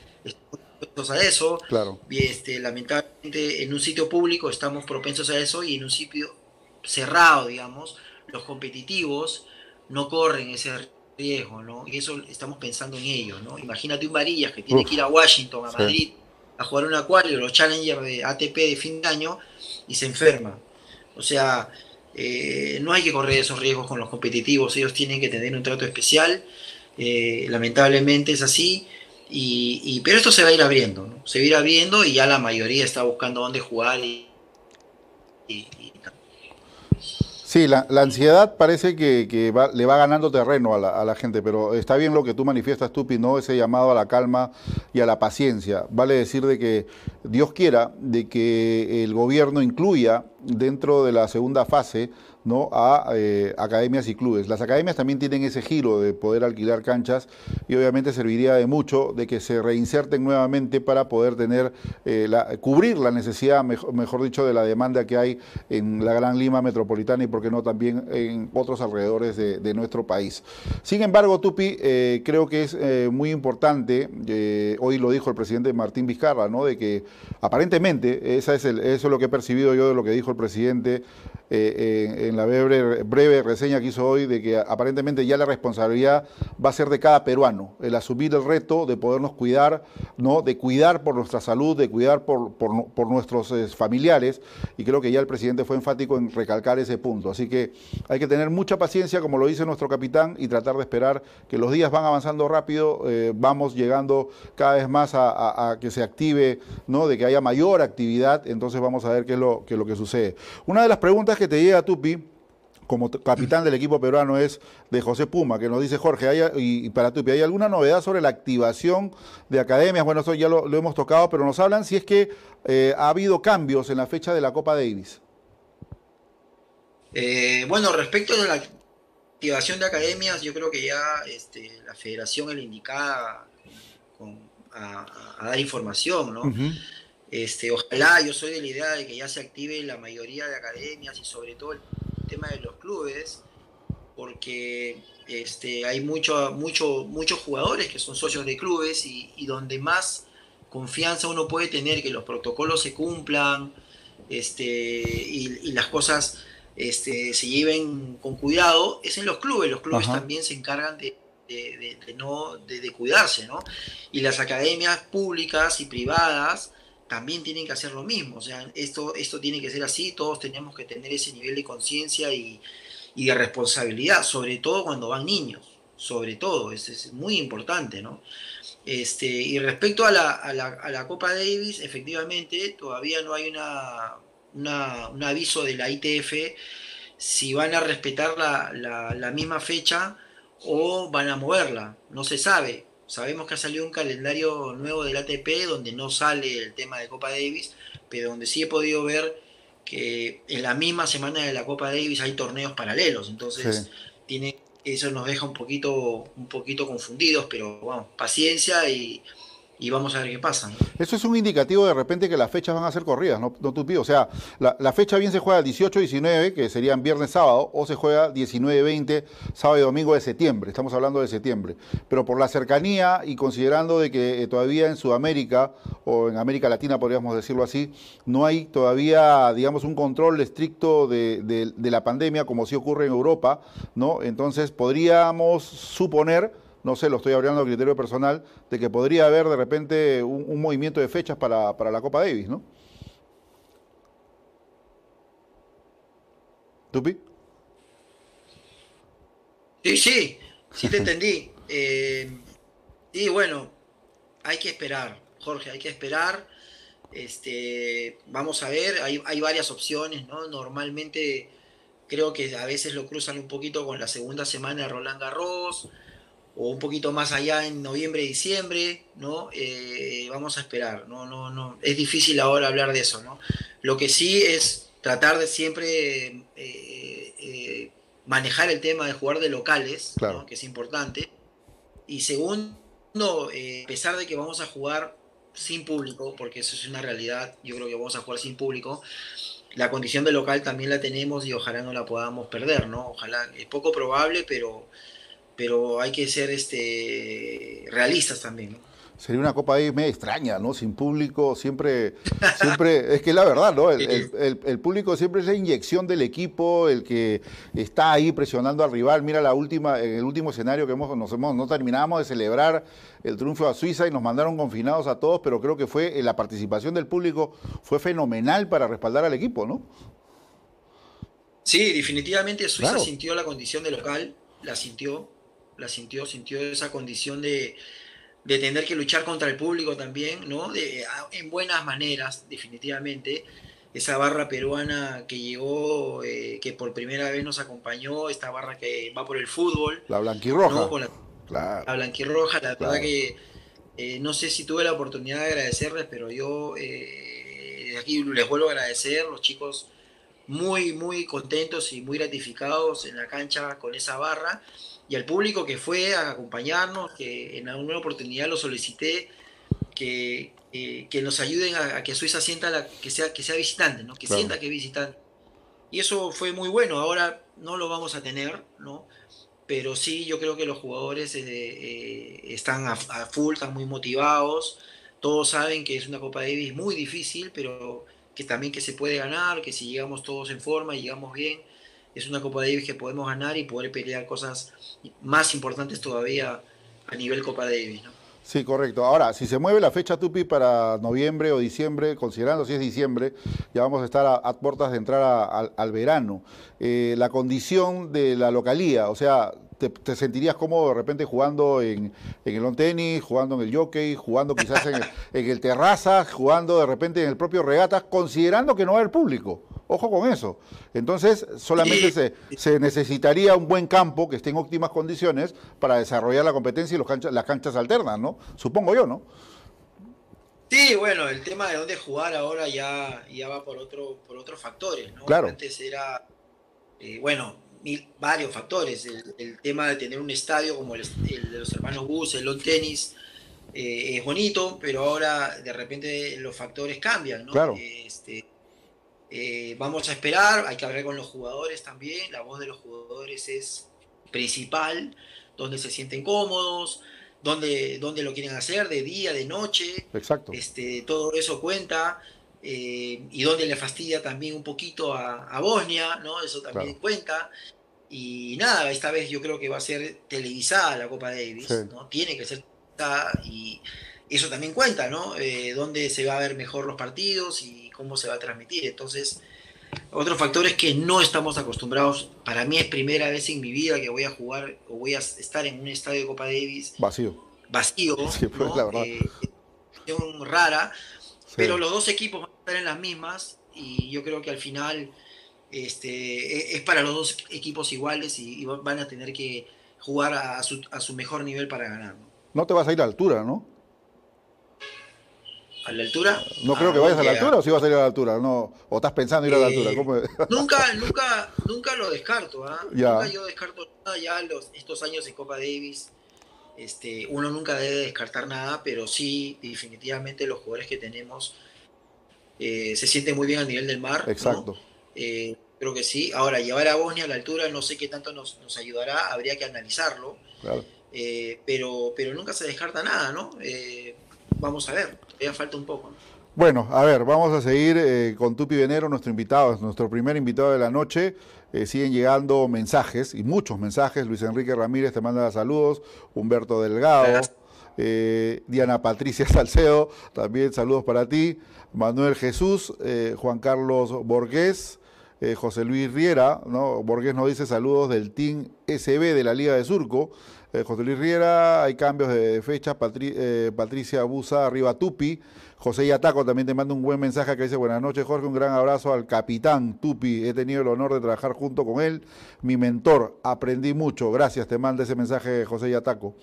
a eso. Claro. Y este, lamentablemente en un sitio público estamos propensos a eso y en un sitio cerrado, digamos, los competitivos no corren ese riesgo, ¿no? Y eso estamos pensando en ello, ¿no? Imagínate un Varillas que tiene que ir a Washington, a Madrid, a jugar un acuario, los Challenger de ATP de fin de año y se enferma. O sea, eh, no hay que correr esos riesgos con los competitivos, ellos tienen que tener un trato especial eh, lamentablemente es así. Y, pero esto se va a ir abriendo, se va a ir abriendo y ya la mayoría está buscando dónde jugar. Y, sí, la, ansiedad parece que, le va ganando terreno a la, gente, pero está bien lo que tú manifiestas, Tupi, ¿no? ese llamado a la calma y a la paciencia. Vale decir de que Dios quiera de que el gobierno incluya dentro de la segunda fase ¿no? a eh, academias y clubes. Las academias también tienen ese giro de poder alquilar canchas y obviamente serviría de mucho de que se reinserten nuevamente para poder tener, eh, la, cubrir la necesidad, mejor, dicho, de la demanda que hay en la Gran Lima metropolitana y, por qué no, también en otros alrededores de, nuestro país. Sin embargo, Tupi, eh, creo que es muy importante, hoy lo dijo el presidente Martín Vizcarra, ¿no? de que aparentemente, esa es eso es lo que he percibido yo de lo que dijo el presidente en la breve, reseña que hizo hoy de que aparentemente ya la responsabilidad va a ser de cada peruano, el asumir el reto de podernos cuidar, ¿no? de cuidar por nuestra salud, de cuidar por, por, nuestros eh, familiares, y creo que ya el presidente fue enfático en recalcar ese punto. Así que hay que tener mucha paciencia, como lo dice nuestro capitán, y tratar de esperar que los días van avanzando rápido, eh, vamos llegando cada vez más a, que se active, ¿no? de que haya mayor actividad, entonces vamos a ver qué es lo, qué es lo que sucede. Una de las preguntas que te llega, Tupi, como capitán del equipo peruano es de José Puma, que nos dice Jorge, y, para Tupi, ¿hay alguna novedad sobre la activación de academias? Bueno, eso ya lo, hemos tocado, pero nos hablan si es que eh, ha habido cambios en la fecha de la Copa Davis. Eh, bueno, respecto de la activación de academias, yo creo que ya este, la federación es la indicada a, dar información, ¿no? Este, ojalá, yo soy de la idea de que ya se active la mayoría de academias y sobre todo el tema de los clubes, porque este, hay mucho, mucho, muchos jugadores que son socios de clubes y, donde más confianza uno puede tener que los protocolos se cumplan este, y, las cosas este, se lleven con cuidado es en los clubes. Los clubes también se encargan de, no, de, cuidarse, ¿no? Y las academias públicas y privadas también tienen que hacer lo mismo. O sea, esto, esto tiene que ser así, todos tenemos que tener ese nivel de conciencia y, de responsabilidad, sobre todo cuando van niños, sobre todo, es, es muy importante, ¿no? Este, y respecto a la, a, la, a la, Copa Davis, efectivamente, todavía no hay una, un aviso de la ITF si van a respetar la, la misma fecha o van a moverla, no se sabe. Sabemos que ha salido un calendario nuevo del ATP donde no sale el tema de Copa Davis, pero donde sí he podido ver que en la misma semana de la Copa Davis hay torneos paralelos, entonces tiene eso nos deja un poquito un poquito confundidos, pero bueno, paciencia y y vamos a ver qué pasa. Eso es un indicativo de repente que las fechas van a ser corridas, ¿no, no O sea, la, fecha bien se juega el 18-19, que serían viernes-sábado, o se juega 19-20, sábado y domingo de septiembre, estamos hablando de septiembre. Pero por la cercanía y considerando de que eh, todavía en Sudamérica, o en América Latina podríamos decirlo así, no hay todavía, digamos, un control estricto de, de la pandemia como sí ocurre en Europa, ¿no? Entonces podríamos suponer no sé, lo estoy hablando a criterio personal, de que podría haber de repente un, movimiento de fechas para, para la Copa Davis, ¿no? ¿Tupi? Sí, sí, sí te entendí. Eh, y bueno, hay que esperar, Jorge, hay que esperar. Este, vamos a ver, hay, hay varias opciones, ¿no? Normalmente creo que a veces lo cruzan un poquito con la segunda semana de Roland Garros o un poquito más allá en noviembre, diciembre, ¿no? Eh, vamos a esperar, no, no, no, es difícil ahora hablar de eso, ¿no? Lo que sí es tratar de siempre eh, eh, manejar el tema de jugar de locales, que es importante, y segundo, a pesar de que vamos a jugar sin público, porque eso es una realidad, yo creo que vamos a jugar sin público, la condición de local también la tenemos y ojalá no la podamos perder, ¿no? Ojalá, es poco probable, pero, pero hay que ser este, realistas también, ¿no? sería una Copa ahí media extraña, ¿no? Sin público, siempre, siempre, es que la verdad, ¿no? El, público siempre es la inyección del equipo, el que está ahí presionando al rival. Mira la última, el último escenario que hemos, nos hemos, no terminamos de celebrar el triunfo a Suiza y nos mandaron confinados a todos, pero creo que fue, la participación del público fue fenomenal para respaldar al equipo, ¿no? Sí, definitivamente Suiza sintió la condición de local, la sintió, la sintió, sintió esa condición de de tener que luchar contra el público también, ¿no? De, en buenas maneras, definitivamente. Esa barra peruana que llegó, eh, que por primera vez nos acompañó, esta barra que va por el fútbol. La blanquirroja. La, la blanquirroja, la verdad que eh, no sé si tuve la oportunidad de agradecerles, pero yo eh, aquí les vuelvo a agradecer, los chicos muy, muy contentos y muy gratificados en la cancha con esa barra y al público que fue a acompañarnos, que en alguna oportunidad lo solicité, que, que nos ayuden a, que Suiza sienta la, que, sea, que sea visitante, ¿no? que sienta que es visitante. Y eso fue muy bueno, ahora no lo vamos a tener, ¿no? pero sí yo creo que los jugadores eh, eh, están a, full, están muy motivados, todos saben que es una Copa Davis muy difícil, pero que también que se puede ganar, que si llegamos todos en forma y llegamos bien, es una Copa Davis que podemos ganar y poder pelear cosas más importantes todavía a nivel Copa Davis. ¿no? Sí, correcto. Ahora, si se mueve la fecha Tupi para noviembre o diciembre, considerando si es diciembre, ya vamos a estar a, puertas de entrar al verano. Eh, la condición de la localía, o sea, te, sentirías cómodo de repente jugando en, el long tenis, jugando en el jockey, jugando quizás en el, en el terraza, jugando de repente en el propio regatas, considerando que no va a haber público. Ojo con eso. Entonces, solamente se, se, necesitaría un buen campo que esté en óptimas condiciones para desarrollar la competencia y los las canchas alternas, ¿no? Supongo yo, ¿no? Sí, bueno, el tema de dónde jugar ahora ya, ya va por, otro, por otros factores, ¿no? Claro. Antes era, eh, bueno, varios factores. El, tema de tener un estadio como el, de los hermanos Bus, el long tenis, eh, es bonito, pero ahora de repente los factores cambian, ¿no? Claro. Este, eh, vamos a esperar, hay que hablar con los jugadores también, la voz de los jugadores es principal, donde se sienten cómodos, donde, donde lo quieren hacer, de día, de noche. Exacto. Este, todo eso cuenta. Eh, y donde le fastidia también un poquito a, Bosnia, ¿no? Eso también cuenta. Y nada, esta vez yo creo que va a ser televisada la Copa Davis, ¿no? Tiene que ser televisada y eso también cuenta, ¿no? Eh, dónde se va a ver mejor los partidos y cómo se va a transmitir. Entonces, otro factor es que no estamos acostumbrados. Para mí es primera vez en mi vida que voy a jugar o voy a estar en un estadio de Copa Davis vacío. Vacío, sí, pues, la verdad. Eh, rara, pero los dos equipos a estar en las mismas y yo creo que al final este, e, es para los dos equipos iguales y, van a tener que jugar a su, a su mejor nivel para ganar. ¿no? te vas a ir a altura, ¿no? ¿A la altura? No creo que vayas a la altura o si vas a ir a la altura, no. O estás pensando ir a la altura. Eh, nunca, nunca, nunca lo descarto, ¿ah? Nunca yo descarto nada ya los, estos años de Copa Davis. Este, uno nunca debe descartar nada, pero sí, definitivamente los jugadores que tenemos eh, se sienten muy bien a nivel del mar. Exacto. Eh, creo que sí. Ahora, llevar a Bosnia a la altura no sé qué tanto nos, nos ayudará, habría que analizarlo. Claro. pero, pero nunca se descarta nada, ¿no? vamos a ver, todavía falta un poco. Bueno, a ver, vamos a seguir eh, con Tupi Venero, nuestro invitado, nuestro primer invitado de la noche. Eh, siguen llegando mensajes y muchos mensajes. Luis Enrique Ramírez te manda saludos. Humberto Delgado. Eh, Diana Patricia Salcedo, también saludos para ti. Manuel Jesús, Juan Carlos Borges, José Luis Riera, ¿no? Borges nos dice saludos del Team SB de la Liga de Surco. José Luis Riera, hay cambios de, fecha. Patricia Busa, arriba Tupi. José Yataco también te manda un buen mensaje que dice, buenas noches Jorge, un gran abrazo al capitán Tupi, he tenido el honor de trabajar junto con él, mi mentor, aprendí mucho, gracias, te manda ese mensaje José Yataco.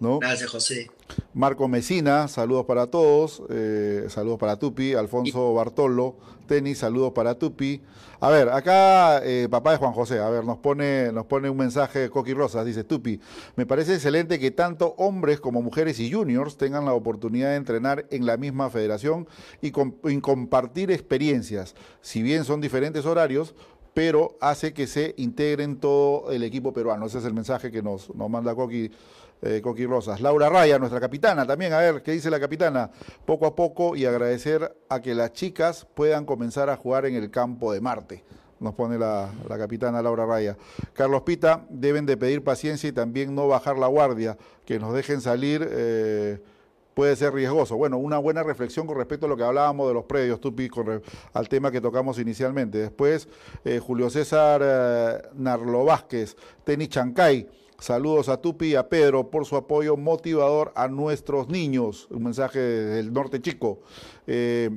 ¿No? Gracias, José. Marco Mesina, saludos para todos, eh, saludos para Tupi, Alfonso Bartolo, tenis, saludos para Tupi. A ver, acá eh, papá de Juan José, a ver, nos pone, nos pone un mensaje Coqui Rosas, dice Tupi, me parece excelente que tanto hombres como mujeres y juniors tengan la oportunidad de entrenar en la misma federación y, compartir experiencias, si bien son diferentes horarios, pero hace que se integren todo el equipo peruano. Ese es el mensaje que nos, nos manda Coqui eh, Coqui Rosas. Laura Raya, nuestra capitana, también, a ver, ¿qué dice la capitana? Poco a poco y agradecer a que las chicas puedan comenzar a jugar en el campo de Marte. Nos pone la, capitana Laura Raya. Carlos Pita, deben de pedir paciencia y también no bajar la guardia, que nos dejen salir. Eh, puede ser riesgoso. Bueno, una buena reflexión con respecto a lo que hablábamos de los predios, Tupi, con al tema que tocamos inicialmente. Después, eh, Julio César eh, Narlo Vázquez, Tenis Chancay. Saludos a Tupi y a Pedro por su apoyo motivador a nuestros niños. Un mensaje del norte chico. Eh,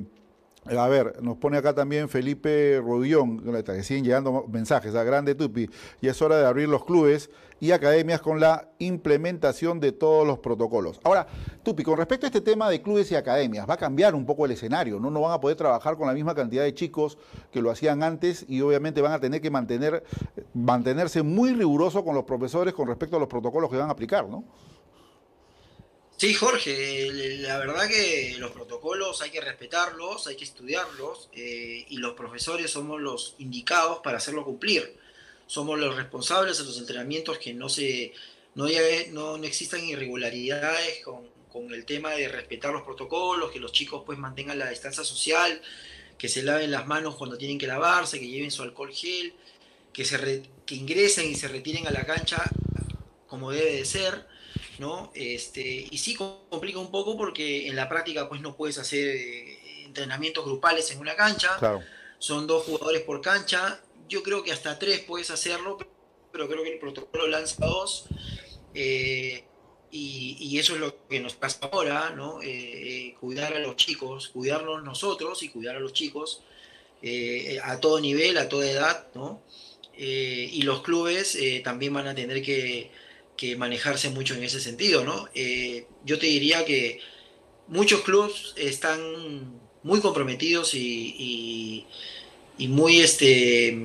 a ver, nos pone acá también Felipe Rodillón, que siguen llegando mensajes a Grande Tupi, y es hora de abrir los clubes y academias con la implementación de todos los protocolos. Ahora, Tupi, con respecto a este tema de clubes y academias, va a cambiar un poco el escenario, ¿no? No van a poder trabajar con la misma cantidad de chicos que lo hacían antes y obviamente van a tener que mantener, mantenerse muy rigurosos con los profesores con respecto a los protocolos que van a aplicar, ¿no? Sí, Jorge, la verdad que los protocolos hay que respetarlos, hay que estudiarlos eh, y los profesores somos los indicados para hacerlo cumplir. Somos los responsables de los entrenamientos que no se no, no, existan irregularidades con, con, el tema de respetar los protocolos, que los chicos pues mantengan la distancia social, que se laven las manos cuando tienen que lavarse, que lleven su alcohol gel, que, se que ingresen y se retiren a la cancha como debe de ser ¿no? Este, y sí complica un poco porque en la práctica pues no puedes hacer eh, entrenamientos grupales en una cancha. Son dos jugadores por cancha. Yo creo que hasta tres puedes hacerlo, pero creo que el protocolo lanza dos. Eh, y, eso es lo que nos pasa ahora, ¿no? Eh, cuidar a los chicos, cuidarnos nosotros y cuidar a los chicos a todo nivel, a toda edad, ¿no? y los clubes también van a tener que que manejarse mucho en ese sentido, ¿no? Eh, yo te diría que muchos clubes están muy comprometidos y, muy, este,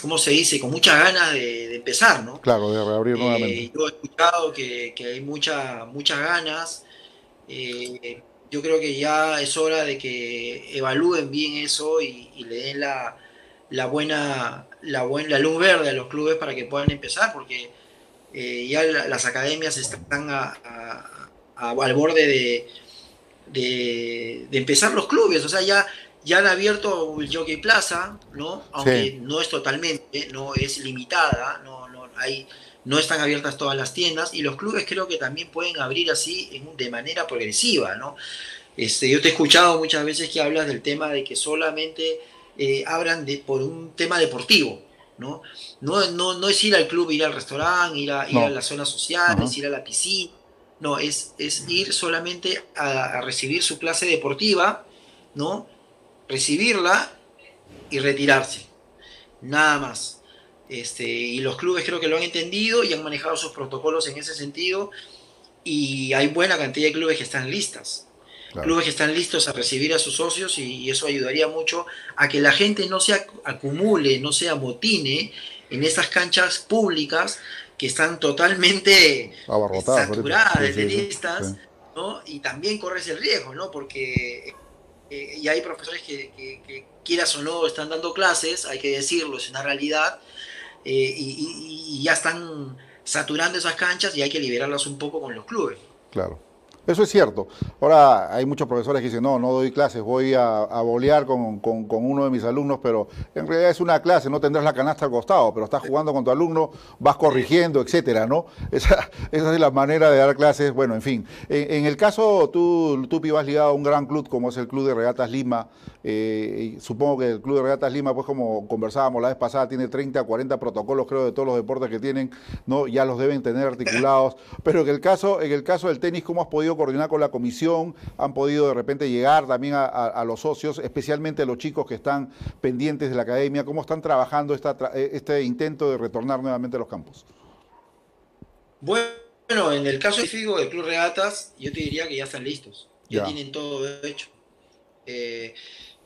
¿cómo se dice? Con muchas ganas de, empezar, ¿no? Claro, de reabrir eh, nuevamente. Yo he escuchado que, hay mucha, muchas ganas. Eh, yo creo que ya es hora de que evalúen bien eso y, le den la, la buena, la, la luz verde a los clubes para que puedan empezar, porque eh, ya las academias están al borde de, de, empezar los clubes, o sea, ya, ya han abierto el Jockey Plaza, ¿no? Aunque no es totalmente, no es limitada, no, no, hay, no están abiertas todas las tiendas y los clubes creo que también pueden abrir así de manera progresiva, ¿no? Este, yo te he escuchado muchas veces que hablas del tema de que solamente eh, abran de, por un tema deportivo, ¿no? No, no, es ir al club, ir al restaurante, ir a, ir a la zona social, es ir a la piscina. No, es, es ir solamente a, recibir su clase deportiva, ¿no? Recibirla y retirarse. Nada más. Este, y los clubes creo que lo han entendido y han manejado sus protocolos en ese sentido. Y hay buena cantidad de clubes que están listas. Clubes que están listos a recibir a sus socios y, eso ayudaría mucho a que la gente no se acumule, no se amotine en esas canchas públicas que están totalmente saturadas de tenistas, ¿no? Y también corres el riesgo, ¿no? Porque eh, y hay profesores que, quieras o no están dando clases, hay que decirlo, es una realidad, eh, y, y ya están saturando esas canchas y hay que liberarlas un poco con los clubes. Claro. Eso es cierto. Ahora hay muchos profesores que dicen, no, no doy clases, voy a, a bolear con, uno de mis alumnos, pero en realidad es una clase, no tendrás la canasta al costado, pero estás jugando con tu alumno, vas corrigiendo, etcétera, ¿no? Esa, esa es la manera de dar clases. Bueno, en fin. En, el caso, tú, tú vas ligado a un gran club como es el Club de Regatas Lima. Eh, supongo que el Club de Regatas Lima, pues como conversábamos la vez pasada, tiene 30, 40 protocolos, creo, de todos los deportes que tienen, ¿no? Ya los deben tener articulados. Pero en el caso, en el caso del tenis, ¿cómo has podido coordinar con la comisión, han podido de repente llegar también a, los socios, especialmente a los chicos que están pendientes de la academia, cómo están trabajando esta, eh, este intento de retornar nuevamente a los campos. Bueno, en el caso específico del Club Regatas, yo te diría que ya están listos, ya, tienen todo hecho. Eh,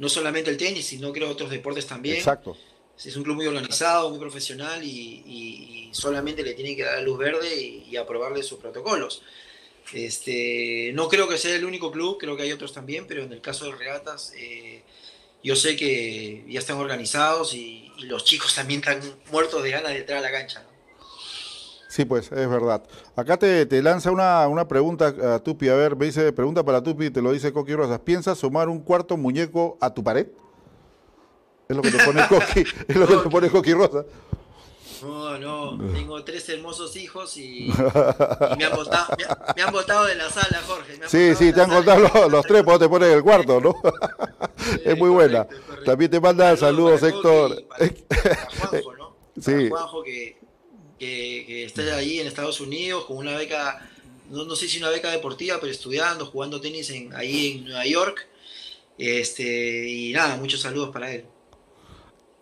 no solamente el tenis, sino creo otros deportes también. Exacto. Es un club muy organizado, muy profesional y, solamente le tienen que dar la luz verde y, y aprobarle sus protocolos. Este, no creo que sea el único club, creo que hay otros también, pero en el caso de Regatas, eh, yo sé que ya están organizados y, los chicos también están muertos de ganas de entrar a la cancha. Sí, pues es verdad. Acá te, lanza una, pregunta a Tupi. A ver, me dice, pregunta para Tupi, te lo dice Coqui Rosas. ¿Piensas sumar un cuarto muñeco a tu pared? Es lo que te pone Coqui, es lo que te pone Coqui Rosas. No, no, tengo tres hermosos hijos y, me, han botado, de la sala, Jorge. sí, sí, te han botado los, tres, pues te pones en el cuarto, ¿no? es muy buena. También te manda saludos, Héctor. Juanjo, ¿no? Sí. Juanjo que, que, está ahí en Estados Unidos con una beca, no, no sé si una beca deportiva, pero estudiando, jugando tenis en, ahí en Nueva York. Este, y nada, muchos saludos para él.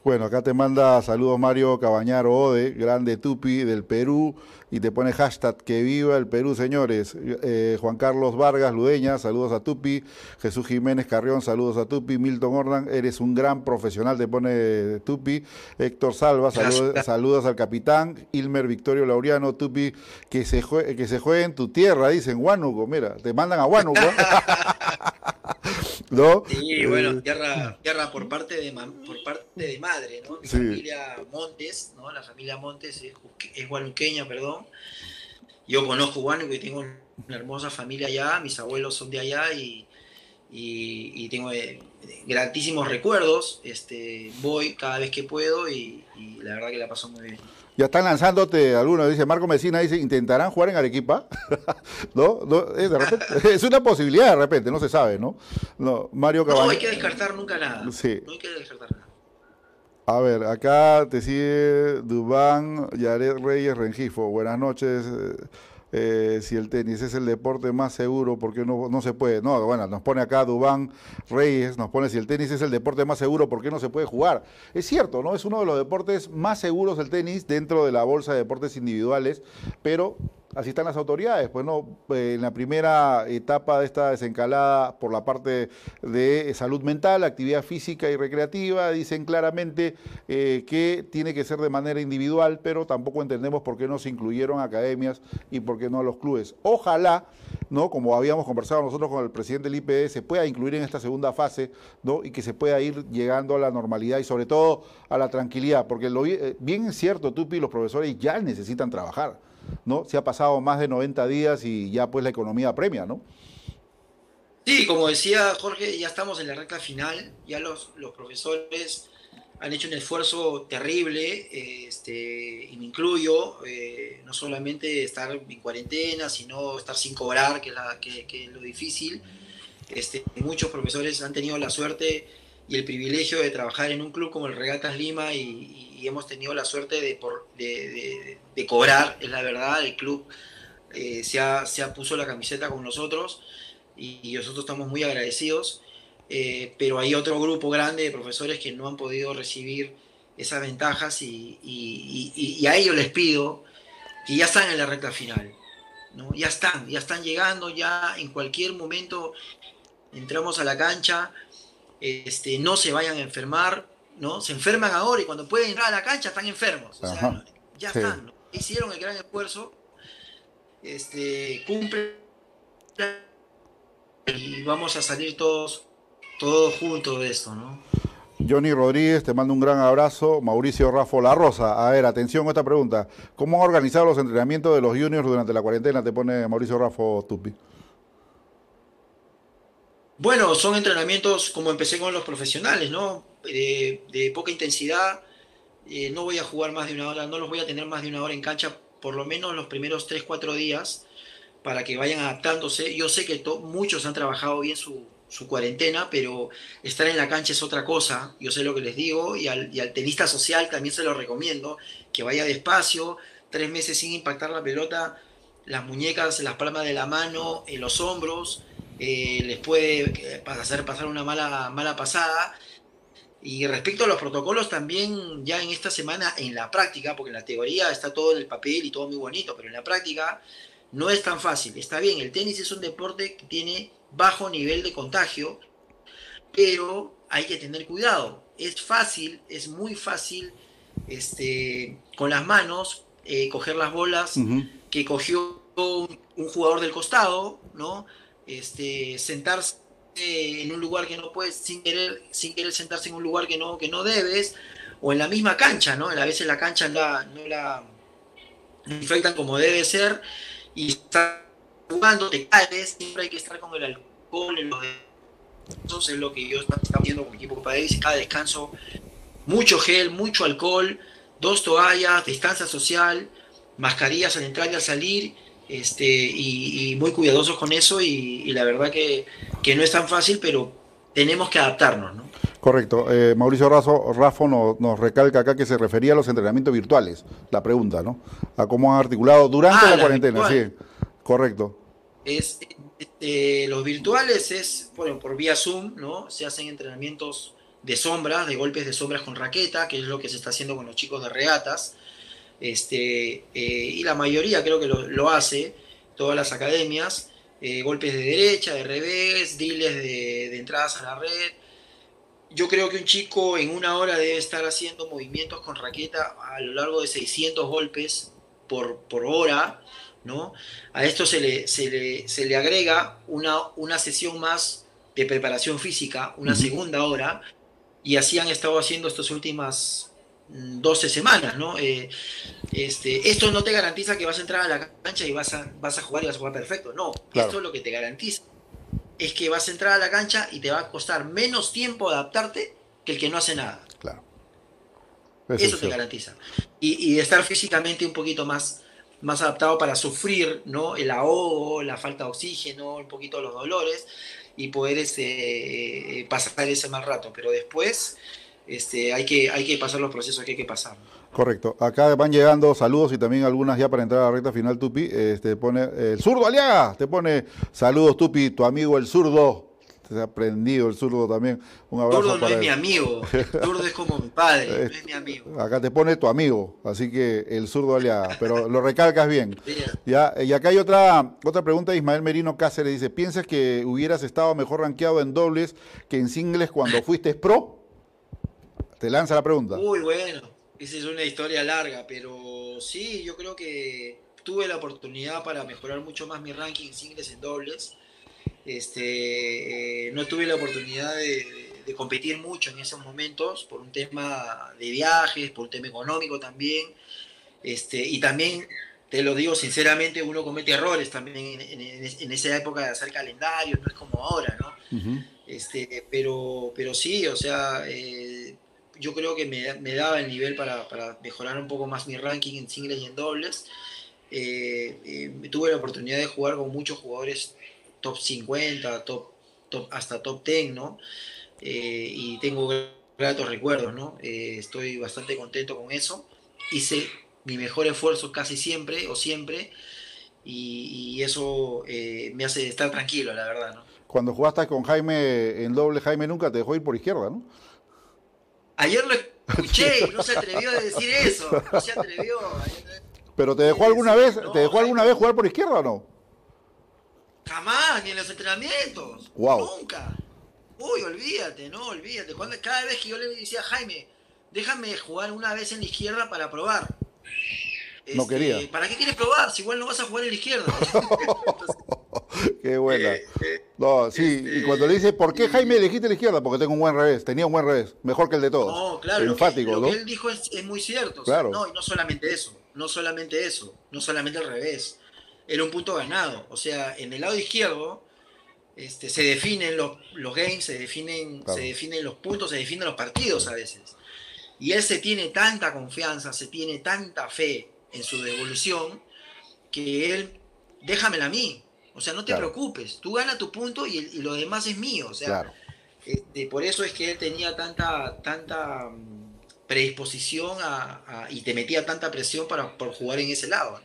Bueno, acá te manda saludos Mario Cabañaro Ode, grande Tupi del Perú, y te pone hashtag que viva el Perú, señores. Eh, Juan Carlos Vargas Ludeña, saludos a Tupi. Jesús Jiménez Carrión, saludos a Tupi. Milton Ordan, eres un gran profesional, te pone Tupi. Héctor Salva, saludos, al capitán. Ilmer Victorio Laureano, Tupi, que se, juegue, que se juegue en tu tierra, dicen Huánuco, mira, te mandan a Huánuco. ¿No? Sí, bueno, tierra, tierra por parte de por parte de madre, ¿no? Mi familia Montes, ¿no? La familia Montes es, es guanuqueña, perdón. Yo conozco Huánuco y tengo una hermosa familia allá, mis abuelos son de allá y, y, tengo eh, gratísimos recuerdos. Este, voy cada vez que puedo y, y la verdad que la paso muy bien. Ya están lanzándote algunos, dice Marco Mesina, dice, ¿intentarán jugar en Arequipa? ¿No? es, una posibilidad de repente, no se sabe, ¿no? No, Mario No hay que descartar nunca nada. Sí. No hay que descartar nada. A ver, acá te sigue Dubán Yaret Reyes Rengifo. Buenas noches. Eh, si el tenis es el deporte más seguro, ¿por qué no, no se puede? No, bueno, nos pone acá Dubán Reyes, nos pone si el tenis es el deporte más seguro, ¿por qué no se puede jugar? Es cierto, ¿no? Es uno de los deportes más seguros el tenis dentro de la bolsa de deportes individuales, pero así están las autoridades. Pues no, eh, en la primera etapa de esta desencalada por la parte de salud mental, actividad física y recreativa, dicen claramente eh, que tiene que ser de manera individual, pero tampoco entendemos por qué no se incluyeron academias y por qué no los clubes. Ojalá, ¿no? Como habíamos conversado nosotros con el presidente del IPE, se pueda incluir en esta segunda fase, ¿no? Y que se pueda ir llegando a la normalidad y sobre todo a la tranquilidad, porque lo, eh, bien es cierto, Tupi, los profesores ya necesitan trabajar. ¿No? Se ha pasado más de 90 días y ya pues la economía premia, ¿no? Sí, como decía Jorge, ya estamos en la recta final, ya los, los profesores han hecho un esfuerzo terrible, este, y me incluyo, eh, no solamente estar en cuarentena, sino estar sin cobrar, que es, la, que, que es lo difícil. Este, muchos profesores han tenido la suerte y el privilegio de trabajar en un club como el Regatas Lima y, hemos tenido la suerte de, por, de, cobrar, es la verdad, el club eh, se, ha, se ha puso la camiseta con nosotros y, nosotros estamos muy agradecidos, eh, pero hay otro grupo grande de profesores que no han podido recibir esas ventajas y, y, a ellos les pido que ya están en la recta final, ¿no? ya están, ya están llegando, ya en cualquier momento entramos a la cancha este, no se vayan a enfermar, ¿no? Se enferman ahora y cuando pueden entrar a la cancha están enfermos. O sea, ya están, hicieron el gran esfuerzo, este, cumplen y vamos a salir todos, todos juntos de esto, ¿no? Johnny Rodríguez, te mando un gran abrazo. Mauricio Rafo La Rosa. A ver, atención a esta pregunta. ¿Cómo han organizado los entrenamientos de los juniors durante la cuarentena? Te pone Mauricio Rafo Tupi. Bueno, son entrenamientos como empecé con los profesionales, ¿no? de poca intensidad. Eh, no voy a jugar más de una hora, no los voy a tener más de una hora en cancha, por lo menos los primeros 3, 4 días, para que vayan adaptándose. Yo sé que muchos han trabajado bien su, cuarentena, pero estar en la cancha es otra cosa. Yo sé lo que les digo, y al, y al tenista social también se lo recomiendo, que vaya despacio, tres meses sin impactar la pelota, las muñecas, las palmas de la mano, los hombros, eh, les puede eh, hacer pasar una mala, mala pasada. Y respecto a los protocolos, también ya en esta semana, en la práctica, porque en la teoría está todo en el papel y todo muy bonito, pero en la práctica no es tan fácil. Está bien, el tenis es un deporte que tiene bajo nivel de contagio, pero hay que tener cuidado. Es fácil, es muy fácil este, con las manos eh, coger las bolas que cogió un, un, jugador del costado, ¿no? Este, sentarse en un lugar que no puedes, sin querer, sin querer sentarse en un lugar que no, que no debes, o en la misma cancha, ¿no? A veces la cancha no la infectan como debe ser, y estás jugando, te caes, siempre hay que estar con el alcohol en los dedos, es lo que yo estaba haciendo con mi equipo País, cada descanso, mucho gel, mucho alcohol, dos toallas, distancia social, mascarillas al entrar y al salir, este, y, muy cuidadosos con eso y, la verdad que, no es tan fácil, pero tenemos que adaptarnos. ¿no? Correcto. Eh, Mauricio Razo, Rafo nos, recalca acá que se refería a los entrenamientos virtuales, la pregunta, ¿no? A cómo han articulado durante ah, la, cuarentena, sí. Correcto. Es, este, los virtuales es, bueno, por vía Zoom, ¿no? Se hacen entrenamientos de sombras, de golpes de sombras con raqueta, que es lo que se está haciendo con los chicos de regatas. Este, eh, y la mayoría creo que lo, hace, todas las academias, eh, golpes de derecha, de revés, diles de, entradas a la red. Yo creo que un chico en una hora debe estar haciendo movimientos con raqueta a lo largo de 600 golpes por, por hora, ¿no? A esto se le, se le, agrega una, una sesión más de preparación física, una segunda hora, y así han estado haciendo estas últimas 12 semanas, ¿no? Eh, este, esto no te garantiza que vas a entrar a la cancha y vas a, vas a jugar y vas a jugar perfecto. No, esto lo que te garantiza es que vas a entrar a la cancha y te va a costar menos tiempo adaptarte que el que no hace nada. Claro. Eso, te garantiza. Y, estar físicamente un poquito más, más adaptado para sufrir ¿no? el ahogo, la falta de oxígeno, un poquito los dolores y poder este, eh, pasar ese mal rato. Pero después este, hay, que, hay que pasar los procesos que hay que pasar. Correcto. Acá van llegando saludos y también algunas ya para entrar a la recta final, Tupi. Este, pone el zurdo Aliaga, te pone saludos, Tupi, tu amigo el zurdo. Se ha aprendido el zurdo también. Un abrazo. Zurdo no es mi amigo. Zurdo es como mi padre, no es mi amigo. Acá te pone tu amigo, así que el zurdo Aliaga, pero lo recalcas bien. Ya, y acá hay otra, otra pregunta de Ismael Merino Cáceres. Dice, ¿piensas que hubieras estado mejor rankeado en dobles que en singles cuando fuiste pro? Te lanza la pregunta. Muy bueno. Esa es una historia larga, pero sí, yo creo que tuve la oportunidad para mejorar mucho más mi ranking en singles en dobles. Este, eh, no tuve la oportunidad de, competir mucho en esos momentos por un tema de viajes, por un tema económico también. Este, y también, te lo digo sinceramente, uno comete errores también en, esa época de hacer calendarios, no es como ahora, ¿no? este, pero, pero sí, o sea, eh, yo creo que me, daba el nivel para, mejorar un poco más mi ranking en singles y en dobles. Eh, eh, tuve la oportunidad de jugar con muchos jugadores top 50, top, top, hasta top 10, ¿no? Eh, y tengo gratos recuerdos, ¿no? estoy bastante contento con eso. Hice mi mejor esfuerzo casi siempre o siempre y, y eso me hace estar tranquilo, la verdad, ¿no? Cuando jugaste con Jaime en doble, Jaime nunca te dejó ir por izquierda, ¿no? Ayer lo escuché y no se atrevió a decir eso. No se atrevió. ¿Pero te dejó alguna vez, te dejó alguna vez jugar por izquierda o no? Jamás, ni en los entrenamientos. Nunca. Uy, olvídate, no, olvídate. Cuando, cada vez que yo le decía Jaime, déjame jugar una vez en la izquierda para probar. No quería. Este, ¿Para qué quieres probar si igual no vas a jugar en la izquierda? Qué buena. Eh, eh, no, sí, y este, cuando le dice, ¿por qué Jaime elegiste la izquierda? Porque tengo un buen revés, tenía un buen revés, mejor que el de todos. No, claro, Enfático, lo que, él dijo es, muy cierto. Claro. no, y no solamente eso, no solamente eso, no solamente al revés. Era un punto ganado. O sea, en el lado izquierdo, este, se definen los, los games, se definen, se definen los puntos, se definen los partidos a veces. Y él se tiene tanta confianza, se tiene tanta fe en su devolución, que él, déjamela a mí. O sea, no te preocupes, tú gana tu punto y, lo demás es mío. O sea, este, por eso es que él tenía tanta, tanta mm, predisposición y te metía tanta presión para, por jugar en ese lado.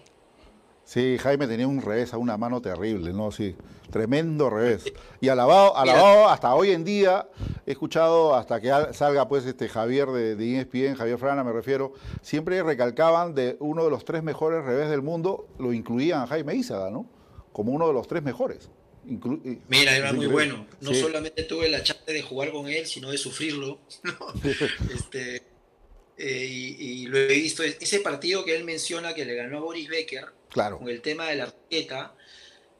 Sí, Jaime tenía un revés a una mano terrible, ¿no? Sí, tremendo revés. Y alabado, alabado hasta hoy en día, he escuchado hasta que salga pues este Javier de, de ESPN, Javier Frana me refiero, siempre recalcaban de uno de los tres mejores revés del mundo, lo incluían a Jaime Ízaga, ¿no? Como uno de los tres mejores. Mira, era muy bueno. No solamente tuve la chance de jugar con él, sino de sufrirlo. este, eh, y, lo he visto. Ese partido que él menciona que le ganó a Boris Becker, claro. con el tema de la raqueta,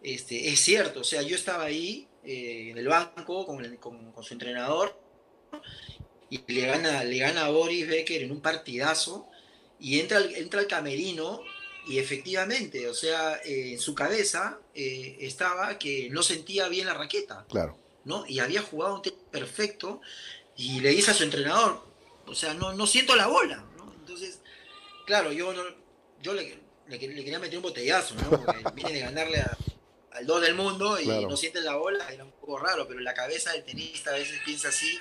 este, es cierto. O sea, yo estaba ahí eh, en el banco con, con, su entrenador y le gana, le gana a Boris Becker en un partidazo y entra, entra al camerino y efectivamente, o sea, eh, en su cabeza estaba que no sentía bien la raqueta. Claro. ¿no? Y había jugado un tema perfecto y le dice a su entrenador, o sea, no, no siento la bola, ¿no? Entonces, claro, yo, no, yo le, le, quería meter un botellazo, ¿no? Porque viene de ganarle al 2 del mundo y no siente la bola, era un poco raro, pero la cabeza del tenista a veces piensa así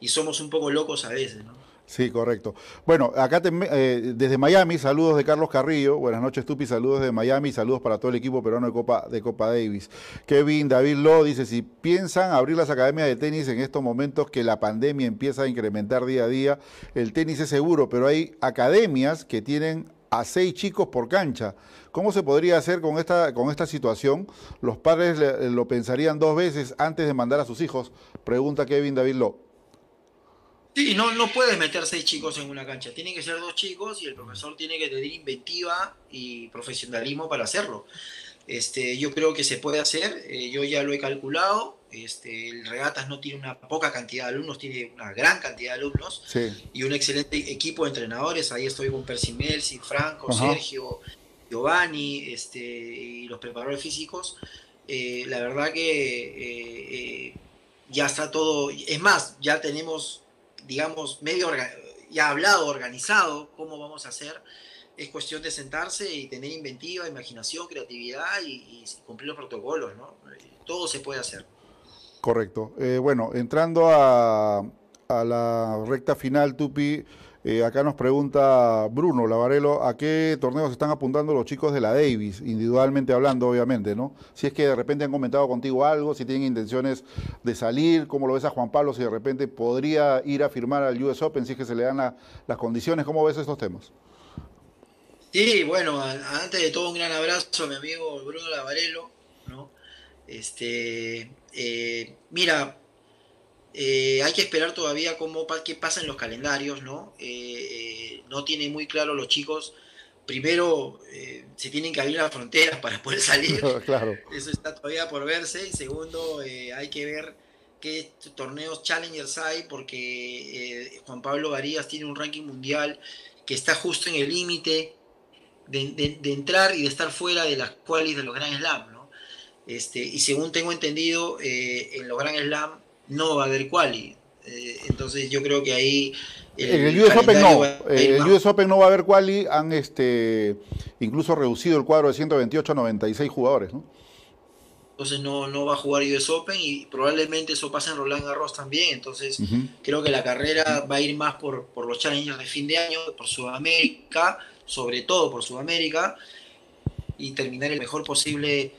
y somos un poco locos a veces, ¿no? Sí, correcto. Bueno, acá eh, desde Miami, saludos de Carlos Carrillo. Buenas noches, Tupi. Saludos de Miami. Saludos para todo el equipo peruano de Copa, de Copa Davis. Kevin David Lo dice: si piensan abrir las academias de tenis en estos momentos que la pandemia empieza a incrementar día a día, el tenis es seguro, pero hay academias que tienen a seis chicos por cancha. ¿Cómo se podría hacer con esta, con esta situación? Los padres lo pensarían dos veces antes de mandar a sus hijos, pregunta Kevin David Lo. Sí, no, no puedes meter seis chicos en una cancha. Tienen que ser dos chicos y el profesor tiene que tener inventiva y profesionalismo para hacerlo. Este, yo creo que se puede hacer, eh, yo ya lo he calculado. Este, el Regatas no tiene una poca cantidad de alumnos, tiene una gran cantidad de alumnos y un excelente equipo de entrenadores. Ahí estoy con Percy Franco, Sergio, Giovanni este, y los preparadores físicos. Eh, la verdad que eh, ya está todo. Es más, ya tenemos digamos, medio ya hablado, organizado, cómo vamos a hacer. Es cuestión de sentarse y tener inventiva, imaginación, creatividad y, cumplir los protocolos, ¿no? Todo se puede hacer. Correcto. Eh, bueno, entrando a, la recta final, Tupi, eh, acá nos pregunta Bruno Lavarelo, ¿a qué torneos están apuntando los chicos de la Davis? Individualmente hablando, obviamente, ¿no? Si es que de repente han comentado contigo algo, si tienen intenciones de salir, ¿cómo lo ves a Juan Pablo? Si de repente podría ir a firmar al US Open, si es que se le dan las condiciones, ¿cómo ves estos temas? Sí, bueno, antes de todo un gran abrazo a mi amigo Bruno Lavarelo. Este, eh, mira, eh, hay que esperar todavía cómo, qué pasa en los calendarios, ¿no? Eh, no tienen muy claro los chicos. Primero, se tienen que abrir las fronteras para poder salir. claro. Eso está todavía por verse. Y segundo, hay que ver qué torneos challengers hay, porque Juan Pablo Varías tiene un ranking mundial que está justo en el límite de, entrar y de estar fuera de las cuales de los Grand Slam. Este, y según tengo entendido, en los Grand Slam no va a haber quali. Eh, entonces yo creo que ahí... en el US Open no, el US Open no va a haber quali, han este, incluso reducido el cuadro de 128 a 96 jugadores, ¿no? Entonces no, no va a jugar US Open y probablemente eso pase en Roland Garros también. Entonces creo que la carrera va a ir más por, por los challengers de fin de año, por Sudamérica, sobre todo por Sudamérica, y terminar el mejor posible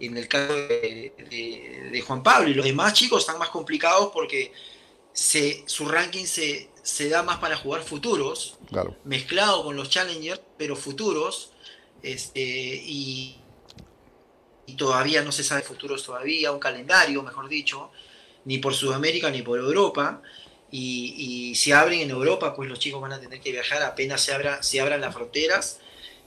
en el caso de, Juan Pablo y los demás chicos están más complicados porque se, su ranking se, se da más para jugar futuros, mezclado con los challengers, pero futuros, este, y, y, todavía no se sabe futuros todavía, un calendario, mejor dicho, ni por Sudamérica ni por Europa. Y, y si abren en Europa, pues los chicos van a tener que viajar apenas se, abra, se abran las fronteras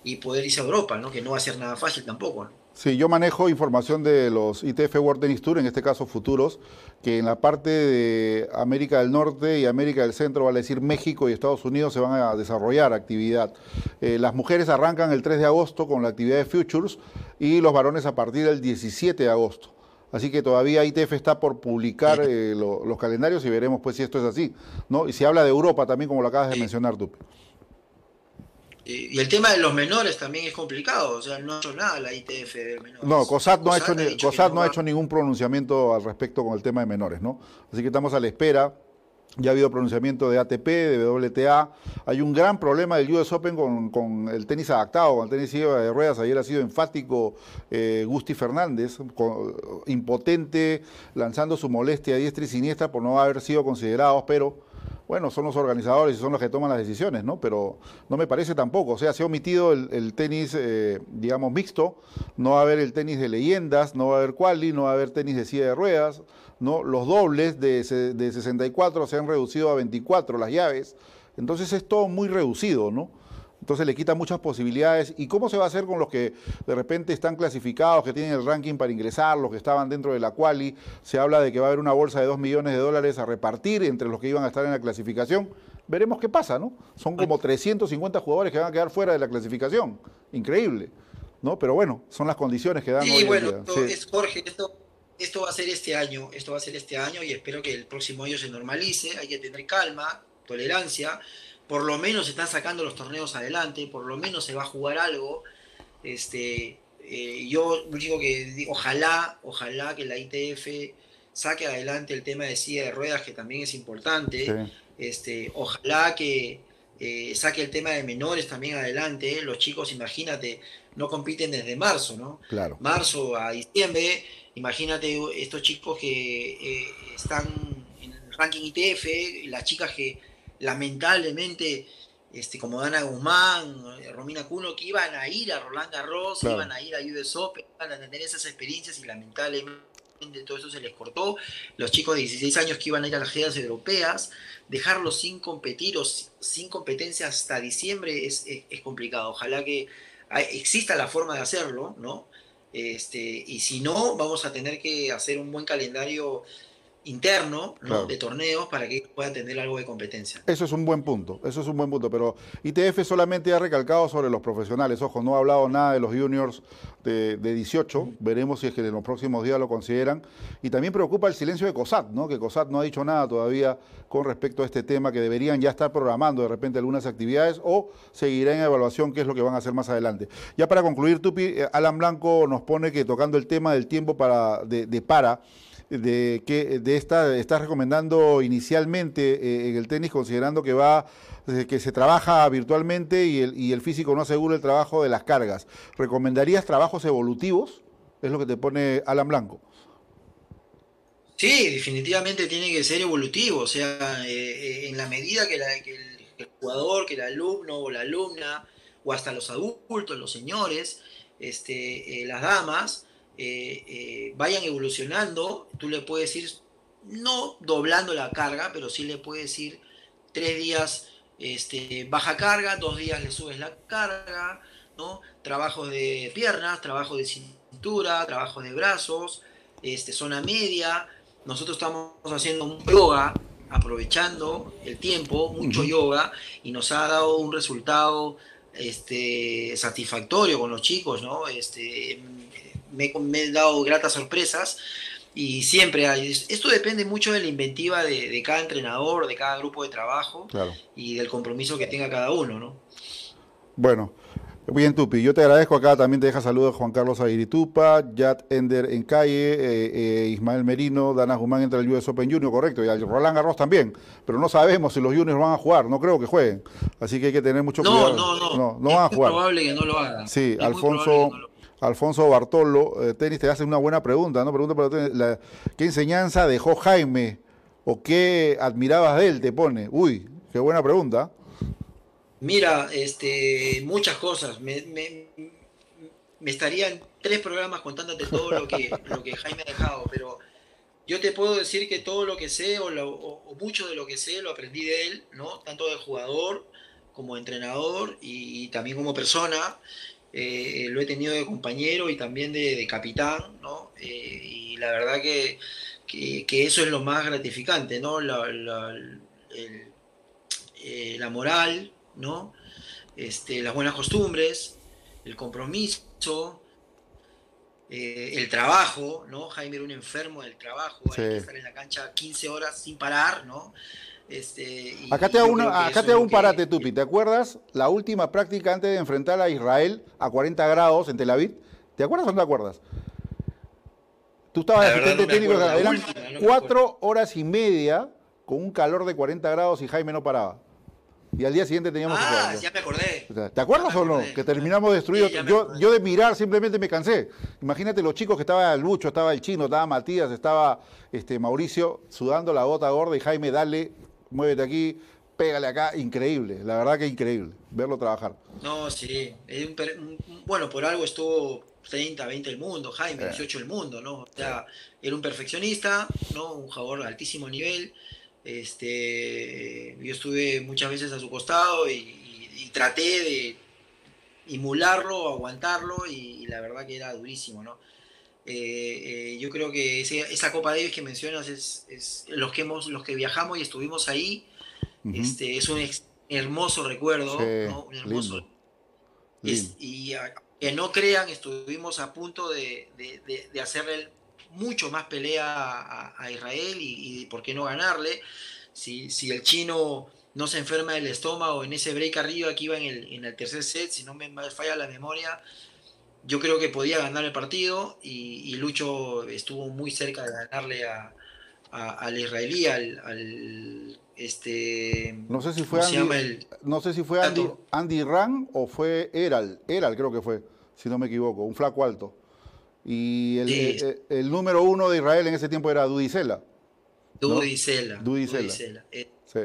y poder irse a Europa, ¿no? que no va a ser nada fácil tampoco. ¿no? Sí, yo manejo información de los ITF World Tennis Tour, en este caso futuros, que en la parte de América del Norte y América del Centro, vale decir México y Estados Unidos, se van a desarrollar actividad. Eh, las mujeres arrancan el 3 de agosto con la actividad de Futures y los varones a partir del 17 de agosto. Así que todavía ITF está por publicar eh, los calendarios y veremos pues si esto es así. ¿no? Y se habla de Europa también, como lo acabas de mencionar tú. Y el tema de los menores también es complicado, o sea, no ha hecho nada la ITF de menores. No, COSAT no, ha, hecho, no ha hecho ningún pronunciamiento al respecto con el tema de menores, ¿no? Así que estamos a la espera ya ha habido pronunciamiento de ATP, de WTA. Hay un gran problema del US Open con, el tenis adaptado, con el tenis de ruedas. Ayer ha sido enfático eh, Gusti Fernández, impotente, lanzando su molestia a diestra y siniestra por no haber sido considerados, pero bueno, son los organizadores y son los que toman las decisiones, ¿no? Pero no me parece tampoco. O sea, se ha omitido el, tenis, eh, digamos, mixto. No va a haber el tenis de leyendas, no va a haber quali, no va a haber tenis de silla de ruedas. ¿no? Los dobles de, de 64 se han reducido a 24 las llaves. Entonces es todo muy reducido, ¿no? Entonces le quita muchas posibilidades. ¿Y cómo se va a hacer con los que de repente están clasificados, que tienen el ranking para ingresar, los que estaban dentro de la quali? Se habla de que va a haber una bolsa de 2 millones de dólares a repartir entre los que iban a estar en la clasificación. Veremos qué pasa, ¿no? Son como 350 jugadores que van a quedar fuera de la clasificación. Increíble, ¿no? Pero bueno, son las condiciones que dan sí, bueno, Jorge, esto, esto va a ser este año, esto va a ser este año y espero que el próximo año se normalice. Hay que tener calma, tolerancia por lo menos se están sacando los torneos adelante, por lo menos se va a jugar algo. Este, eh, yo digo que ojalá, ojalá que la ITF saque adelante el tema de silla de ruedas, que también es importante. Este, ojalá que eh, saque el tema de menores también adelante. Los chicos, imagínate, no compiten desde marzo, ¿no? Claro. Marzo a diciembre, imagínate estos chicos que eh, están en el ranking ITF, las chicas que lamentablemente, este, como Dana Guzmán, eh, Romina Cuno, que iban a ir a Roland Garros, iban a ir a US Open, iban a tener esas experiencias y lamentablemente todo eso se les cortó. Los chicos de 16 años que iban a ir a las giras europeas, dejarlos sin competir o sin competencia hasta diciembre es, complicado. Ojalá que exista la forma de hacerlo, ¿no? Este, y si no, vamos a tener que hacer un buen calendario interno de torneos para que puedan tener algo de competencia. Eso es un buen punto, eso es un buen punto, pero ITF solamente ha recalcado sobre los profesionales, ojo, no ha hablado nada de los juniors de, 18, veremos si es que en los próximos días lo consideran, y también preocupa el silencio de COSAT, ¿no? que COSAT no ha dicho nada todavía con respecto a este tema, que deberían ya estar programando de repente algunas actividades o seguirá en evaluación qué es lo que van a hacer más adelante. Ya para concluir, Tupi, eh, Alan Blanco nos pone que tocando el tema del tiempo para, de para, de que de esta estás recomendando inicialmente eh, en el tenis considerando que va eh, que se trabaja virtualmente y el, y el físico no asegura el trabajo de las cargas. ¿Recomendarías trabajos evolutivos? Es lo que te pone Alan Blanco. Sí, definitivamente tiene que ser evolutivo, o sea, eh, en la medida que, que, el, jugador, que el alumno o la alumna, o hasta los adultos, los señores, este, las damas, eh, eh, vayan evolucionando, tú le puedes ir, no doblando la carga, pero sí le puedes ir tres días este, baja carga, dos días le subes la carga, ¿no? Trabajos de piernas, trabajo de cintura, trabajo de brazos, este, zona media. Nosotros estamos haciendo un yoga, aprovechando el tiempo, mucho yoga, y nos ha dado un resultado este, satisfactorio con los chicos, ¿no? Este, me, he dado gratas sorpresas y siempre hay. Esto depende mucho de la inventiva de, cada entrenador, de cada grupo de trabajo y del compromiso que tenga cada uno, ¿no? Bueno, bien Tupi, yo te agradezco acá, también te deja saludos Juan Carlos Aguiritupa, Yat Ender en calle, eh, eh, Ismael Merino, Dana Guzmán entra el US Open Junior, correcto, y Roland Garros también, pero no sabemos si los juniors van a jugar, no creo que jueguen, así que hay que tener mucho cuidado. No, no, no, no, van a jugar. Es probable que no lo hagan. Sí, Alfonso... Alfonso Bartolo, eh, tenis te hace una buena pregunta, ¿no? Pregunta para ¿Qué enseñanza dejó Jaime o qué admirabas de él? Te pone. Uy, qué buena pregunta. Mira, este, muchas cosas. Me, me, estarían tres programas contándote todo lo que, lo que Jaime ha dejado, pero yo te puedo decir que todo lo que sé o, o, mucho de lo que sé lo aprendí de él, ¿no? Tanto de jugador como entrenador y también como persona. Eh, lo he tenido de compañero y también de, capitán, ¿no? Eh, y la verdad que, eso es lo más gratificante, ¿no? La, eh, moral, ¿no? Este, las buenas costumbres, el compromiso, eh, el trabajo, ¿no? Jaime era un enfermo del trabajo, hay que estar en la cancha 15 horas sin parar, ¿no? Este, acá te hago, una, acá te hago un parate, Tupi. ¿Te acuerdas la última práctica antes de enfrentar a Israel a 40 grados en Tel Aviv? ¿Te acuerdas o no te acuerdas? Tú estabas asistente técnico, eran cuatro horas y media con un calor de 40 grados y Jaime no paraba. Y al día siguiente teníamos ah, ya me acordé. ¿Te acuerdas o no? Que terminamos destruidos. yo, yo de mirar simplemente me cansé. Imagínate los chicos que estaba el Lucho, estaba el Chino, estaba Matías, estaba este, Mauricio sudando la gota gorda y Jaime, dale, muévete aquí, pégale acá. Increíble, la verdad que increíble verlo trabajar. No, sí. bueno, por algo estuvo 30, 20 el mundo, Jaime, 18 el mundo, ¿no? O sea, era un perfeccionista, ¿no? Un jugador de altísimo nivel. Este, yo estuve muchas veces a su costado y, traté de emularlo, aguantarlo y, la verdad que era durísimo, ¿no? Eh, eh, yo creo que esa Copa Davis que mencionas es, los que hemos, los que viajamos y estuvimos ahí, este, es un hermoso recuerdo, Un hermoso. y que no crean, estuvimos a punto de, de, hacerle mucho más pelea a, Israel y, por qué no ganarle. Si, si, el chino no se enferma del estómago en ese break arriba que iba en el, en el tercer set, si no me falla la memoria, yo creo que podía ganar el partido y, Lucho estuvo muy cerca de ganarle a, al israelí, al, este no sé si fue Andy, no sé si fue Andy, Andy Ran o fue Eral, Eral creo que fue, si no me equivoco, un flaco alto. Y el, eh, el, número uno de Israel en ese tiempo era Dudicela. Dudicela. Dudicela. Eh, sí.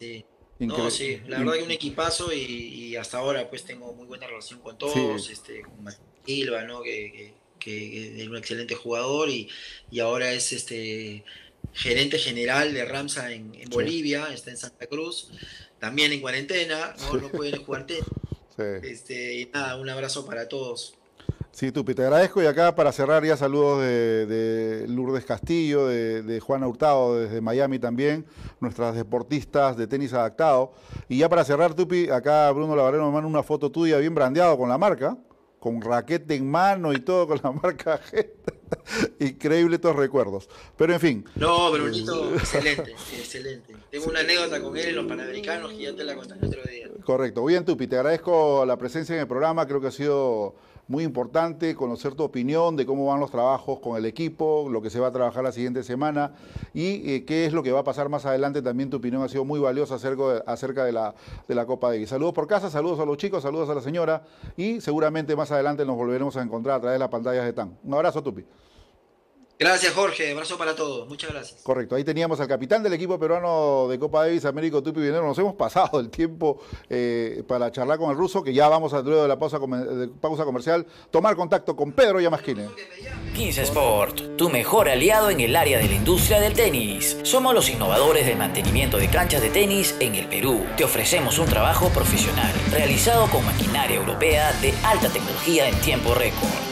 sí. No, sí, la verdad que un equipazo y, hasta ahora pues tengo muy buena relación con todos, este, con Silva, ¿no? Que, que, es un excelente jugador y, y ahora es este gerente general de Ramsa en, Bolivia, está en Santa Cruz, también en cuarentena, no, no pueden jugar tenis. Este, y nada, un abrazo para todos. Sí, Tupi, te agradezco. Y acá para cerrar ya saludos de, Lourdes Castillo, de, Juana Hurtado desde Miami también, nuestras deportistas de tenis adaptado. Y ya para cerrar, Tupi, acá Bruno Lavareno me manda una foto tuya bien brandeado con la marca con raquete en mano y todo con la marca Increíble estos recuerdos. Pero en fin. No, Brunito, excelente, excelente. Tengo una anécdota con él en los Panamericanos que ya te la conté el otro día. Correcto. Bien, Tupi, te agradezco la presencia en el programa. Creo que ha sido muy importante conocer tu opinión de cómo van los trabajos con el equipo, lo que se va a trabajar la siguiente semana y eh, qué es lo que va a pasar más adelante. También tu opinión ha sido muy valiosa acerca de, la, de la Copa Davis. Saludos por casa, saludos a los chicos, saludos a la señora y seguramente más adelante nos volveremos a encontrar a través de las pantallas de TAN. Un abrazo, Tupi. Gracias, Jorge. Abrazo para todos. Muchas gracias. Correcto. Ahí teníamos al capitán del equipo peruano de Copa Davis, Américo Tupi Vinero. Nos hemos pasado el tiempo eh, para charlar con el ruso, que ya vamos a, luego de la pausa, pausa comercial, tomar contacto con Pedro Yamasquine. 15 Sport, tu mejor aliado en el área de la industria del tenis. Somos los innovadores del mantenimiento de canchas de tenis en el Perú. Te ofrecemos un trabajo profesional, realizado con maquinaria europea de alta tecnología en tiempo récord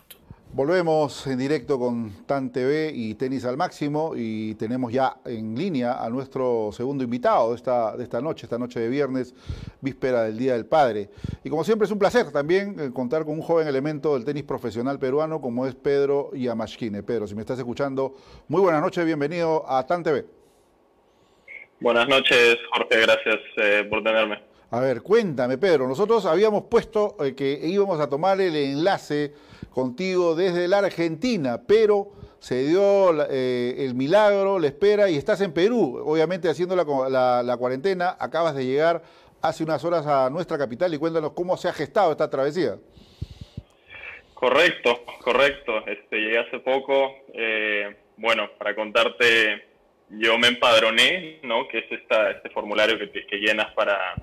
Volvemos en directo con TAN TV y Tenis al Máximo y tenemos ya en línea a nuestro segundo invitado de esta, de esta noche, esta noche de viernes, víspera del Día del Padre. Y como siempre es un placer también eh, contar con un joven elemento del tenis profesional peruano como es Pedro Yamashkine. Pedro, si me estás escuchando, muy buenas noches, bienvenido a TAN TV. Buenas noches, Jorge, gracias eh, por tenerme. A ver, cuéntame, Pedro, nosotros habíamos puesto eh, que íbamos a tomar el enlace contigo desde la Argentina, pero se dio eh, el milagro, la espera y estás en Perú, obviamente haciendo la, la, cuarentena, acabas de llegar hace unas horas a nuestra capital y cuéntanos cómo se ha gestado esta travesía. Correcto, correcto. Este, llegué hace poco. Eh, bueno, para contarte, yo me empadroné, ¿no? Que es esta, este formulario que, que llenas para,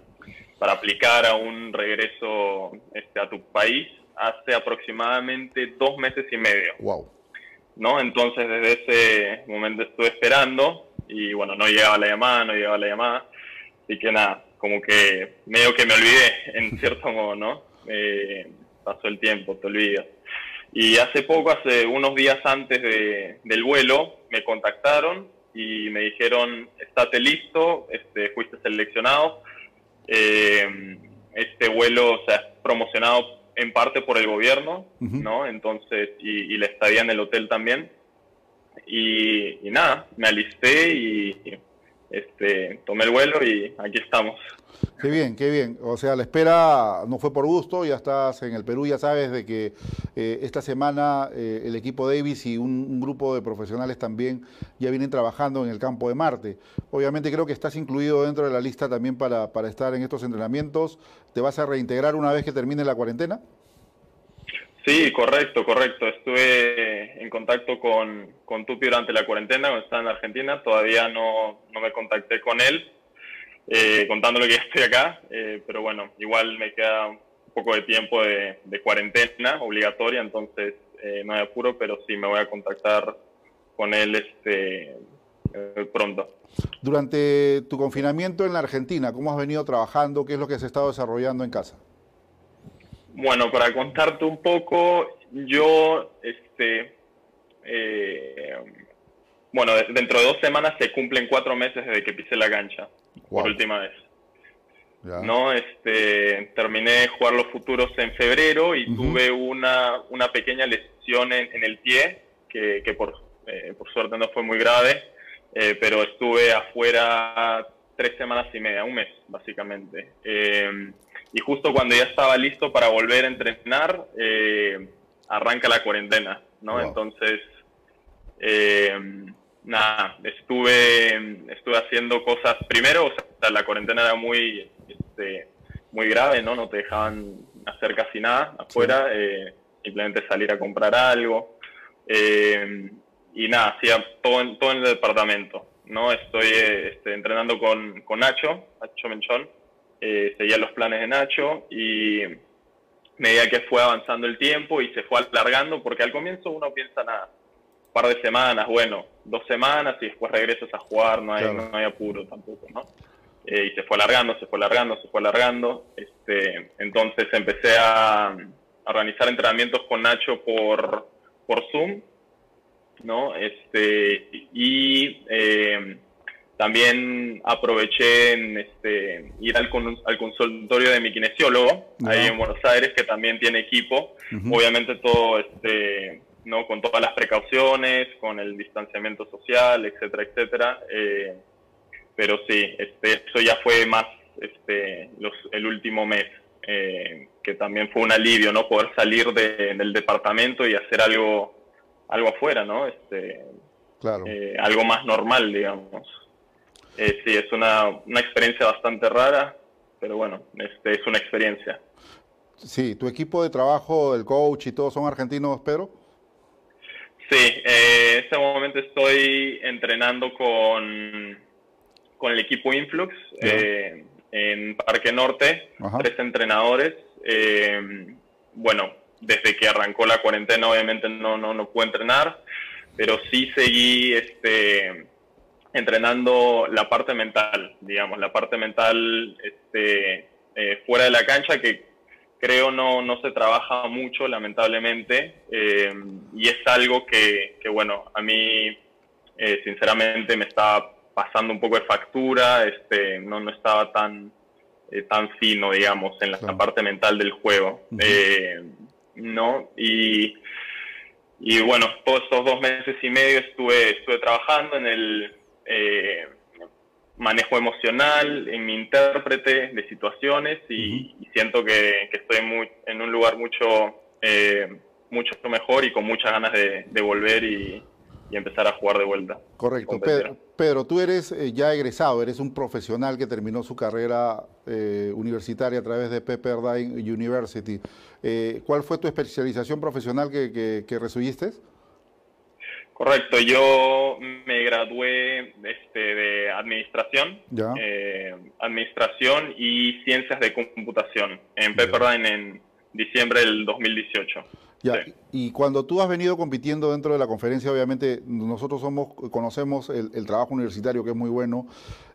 para aplicar a un regreso este, a tu país hace aproximadamente dos meses y medio. Wow. ¿no? Entonces desde ese momento estuve esperando y bueno, no llegaba la llamada, no llegaba la llamada, así que nada, como que medio que me olvidé en cierto modo, ¿no? Eh, pasó el tiempo, te olvidas. Y hace poco, hace unos días antes de, del vuelo, me contactaron y me dijeron, estate listo, este, fuiste seleccionado. Eh, este vuelo se ha promocionado en parte por el gobierno, ¿no? Entonces, y, y, la estadía en el hotel también. Y, y nada, me alisté y este, tomé el vuelo y aquí estamos. Qué bien, qué bien. O sea, la espera no fue por gusto, ya estás en el Perú, ya sabes de que eh, esta semana eh, el equipo Davis y un, grupo de profesionales también ya vienen trabajando en el campo de Marte. Obviamente creo que estás incluido dentro de la lista también para, para estar en estos entrenamientos. ¿Te vas a reintegrar una vez que termine la cuarentena? Sí, correcto, correcto. Estuve en contacto con, con Tupi durante la cuarentena cuando estaba en Argentina. Todavía no, no me contacté con él eh, contándole que estoy acá, eh, pero bueno, igual me queda un poco de tiempo de, cuarentena obligatoria, entonces eh, no hay apuro, pero sí me voy a contactar con él este, eh, pronto. Durante tu confinamiento en la Argentina, ¿cómo has venido trabajando? ¿Qué es lo que has estado desarrollando en casa? Bueno, para contarte un poco, yo, este, bueno, dentro de dos semanas se cumplen cuatro meses desde que pisé la cancha por última vez. No, este, terminé de jugar los futuros en febrero y tuve una, una pequeña lesión en, el pie, que, que por, eh, por suerte no fue muy grave, eh, pero estuve afuera tres semanas y media, un mes básicamente. Eh, y justo cuando ya estaba listo para volver a entrenar, arranca la cuarentena, ¿no? Entonces, nada, estuve, estuve haciendo cosas, primero, o sea, la cuarentena era muy, este, muy grave, ¿no? No te dejaban hacer casi nada afuera, eh, simplemente salir a comprar algo. Eh, y nada, hacía todo en, todo en el departamento, ¿no? Estoy este, entrenando con, con Nacho, Nacho Menchón, eh, seguía los planes de Nacho y medida que fue avanzando el tiempo y se fue alargando, porque al comienzo uno piensa nada, par de semanas, bueno, dos semanas y después regresas a jugar, no hay, no hay apuro tampoco, ¿no? Eh, y se fue alargando, se fue alargando, se fue alargando. Este, entonces empecé a, organizar entrenamientos con Nacho por, por Zoom, ¿no? Este, y eh, también aproveché en este, ir al, al consultorio de mi kinesiólogo, ahí en Buenos Aires, que también tiene equipo. Obviamente todo este, ¿no? Con todas las precauciones, con el distanciamiento social, etcétera, etcétera. Eh, pero sí, este, eso ya fue más este, los, el último mes, eh, que también fue un alivio, ¿no? Poder salir del departamento y hacer algo, algo afuera, ¿no? Este, claro. Eh, algo más normal, digamos. Sí, es una, una experiencia bastante rara, pero bueno, este, es una experiencia. Sí, tu equipo de trabajo, el coach y todos son argentinos, Pedro. Sí, eh, en este momento estoy entrenando con, con el equipo Influx eh, en Parque Norte, tres entrenadores. Eh, bueno, desde que arrancó la cuarentena obviamente no, no, no pude entrenar, pero sí seguí este, entrenando la parte mental, digamos, la parte mental este, fuera de la cancha que creo no, no se trabaja mucho, lamentablemente, eh, y es algo que, que bueno, a mí, eh, sinceramente, me estaba pasando un poco de factura, este, no, no estaba tan, eh, tan fino, digamos, en la, parte mental del juego, ¿no? Y, y bueno, todos estos dos meses y medio estuve, estuve trabajando en el manejo emocional, en mi intérprete de situaciones y, siento que, estoy muy, en un lugar mucho, eh, mucho mejor y con muchas ganas de, volver y, empezar a jugar de vuelta. Correcto. Pedro, Pedro, tú eres eh, ya egresado, eres un profesional que terminó su carrera eh, universitaria a través de Pepperdine University. ¿Cuál fue tu especialización profesional que, que, que recibiste? Correcto, yo me gradué este, de administración, eh, administración y ciencias de computación en Pepperdine en, diciembre del 2018. Ya, y cuando tú has venido compitiendo dentro de la conferencia, obviamente nosotros somos, conocemos el, trabajo universitario que es muy bueno.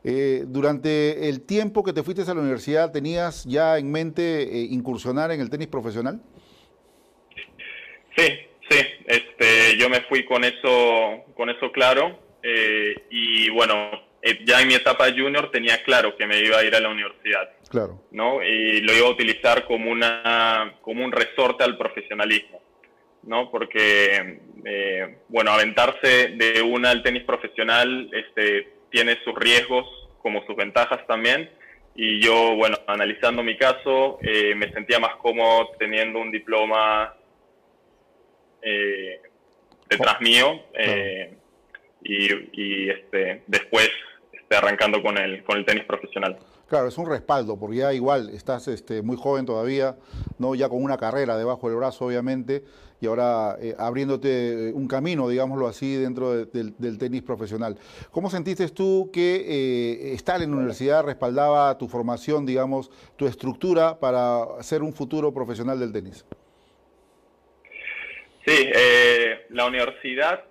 Eh, durante el tiempo que te fuiste a la universidad, ¿tenías ya en mente eh, incursionar en el tenis profesional? Sí, sí. Este, yo me fui con eso, con eso claro. Eh, y bueno, ya en mi etapa junior tenía claro que me iba a ir a la universidad. Claro. ¿no? Y lo iba a utilizar como, una, como un resorte al profesionalismo, ¿no? Porque, eh, bueno, aventarse de una al tenis profesional este, tiene sus riesgos como sus ventajas también. Y yo, bueno, analizando mi caso, eh, me sentía más cómodo teniendo un diploma eh, detrás mío y, y, este, después este, arrancando con el, con el tenis profesional. Claro, es un respaldo, porque ya igual estás este, muy joven todavía, no ya con una carrera debajo del brazo, obviamente, y ahora eh, abriéndote un camino, digámoslo así, dentro del tenis profesional. ¿Cómo sentiste tú que eh, estar en la universidad respaldaba tu formación, digamos, tu estructura para ser un futuro profesional del tenis? Sí, eh, la universidad,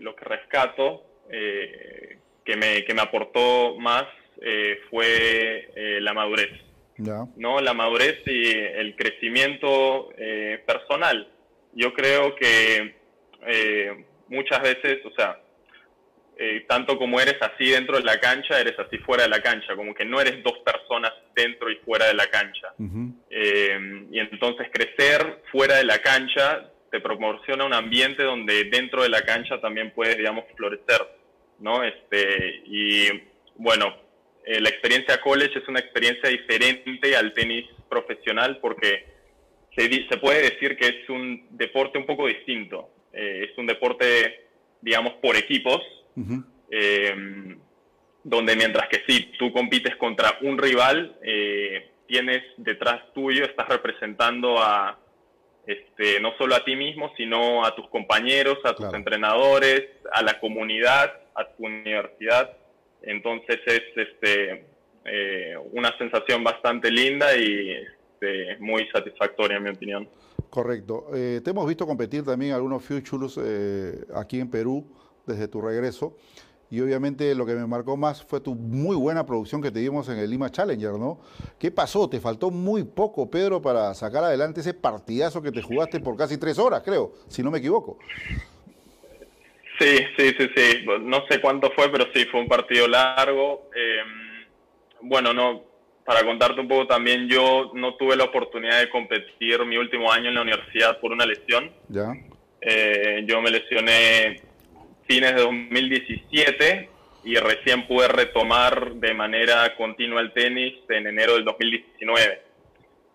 lo que rescato, que, me, que me aportó más eh, fue eh, la madurez. ¿no? La madurez y el crecimiento eh, personal. Yo creo que muchas veces, o sea, tanto como eres así dentro de la cancha, eres así fuera de la cancha, como que no eres dos personas dentro y fuera de la cancha. y entonces crecer fuera de la cancha te proporciona un ambiente donde dentro de la cancha también puedes, digamos, florecer, ¿no? Este, y bueno, eh, la experiencia college es una experiencia diferente al tenis profesional porque se, puede decir que es un deporte un poco distinto. Eh, es un deporte, digamos, por equipos, eh, donde mientras que sí, tú compites contra un rival, tienes detrás tuyo, estás representando a, este, no solo a ti mismo, sino a tus compañeros, a tus entrenadores, a la comunidad, a tu universidad. Entonces es este, eh, una sensación bastante linda y este, muy satisfactoria, en mi opinión. Correcto. Eh, te hemos visto competir también algunos Futures eh, aquí en Perú desde tu regreso. Y obviamente lo que me marcó más fue tu muy buena producción que te dimos en el Lima Challenger, ¿no? ¿Qué pasó? Te faltó muy poco, Pedro, para sacar adelante ese partidazo que te jugaste por casi tres horas, creo, si no me equivoco. Sí, sí, sí, sí. No sé cuánto fue, pero sí, fue un partido largo. Em, bueno, no, para contarte un poco también, yo no tuve la oportunidad de competir mi último año en la universidad por una lesión. Ya. Eh, yo me lesioné fines de 2017 y recién pude retomar de manera continua el tenis en enero del 2019.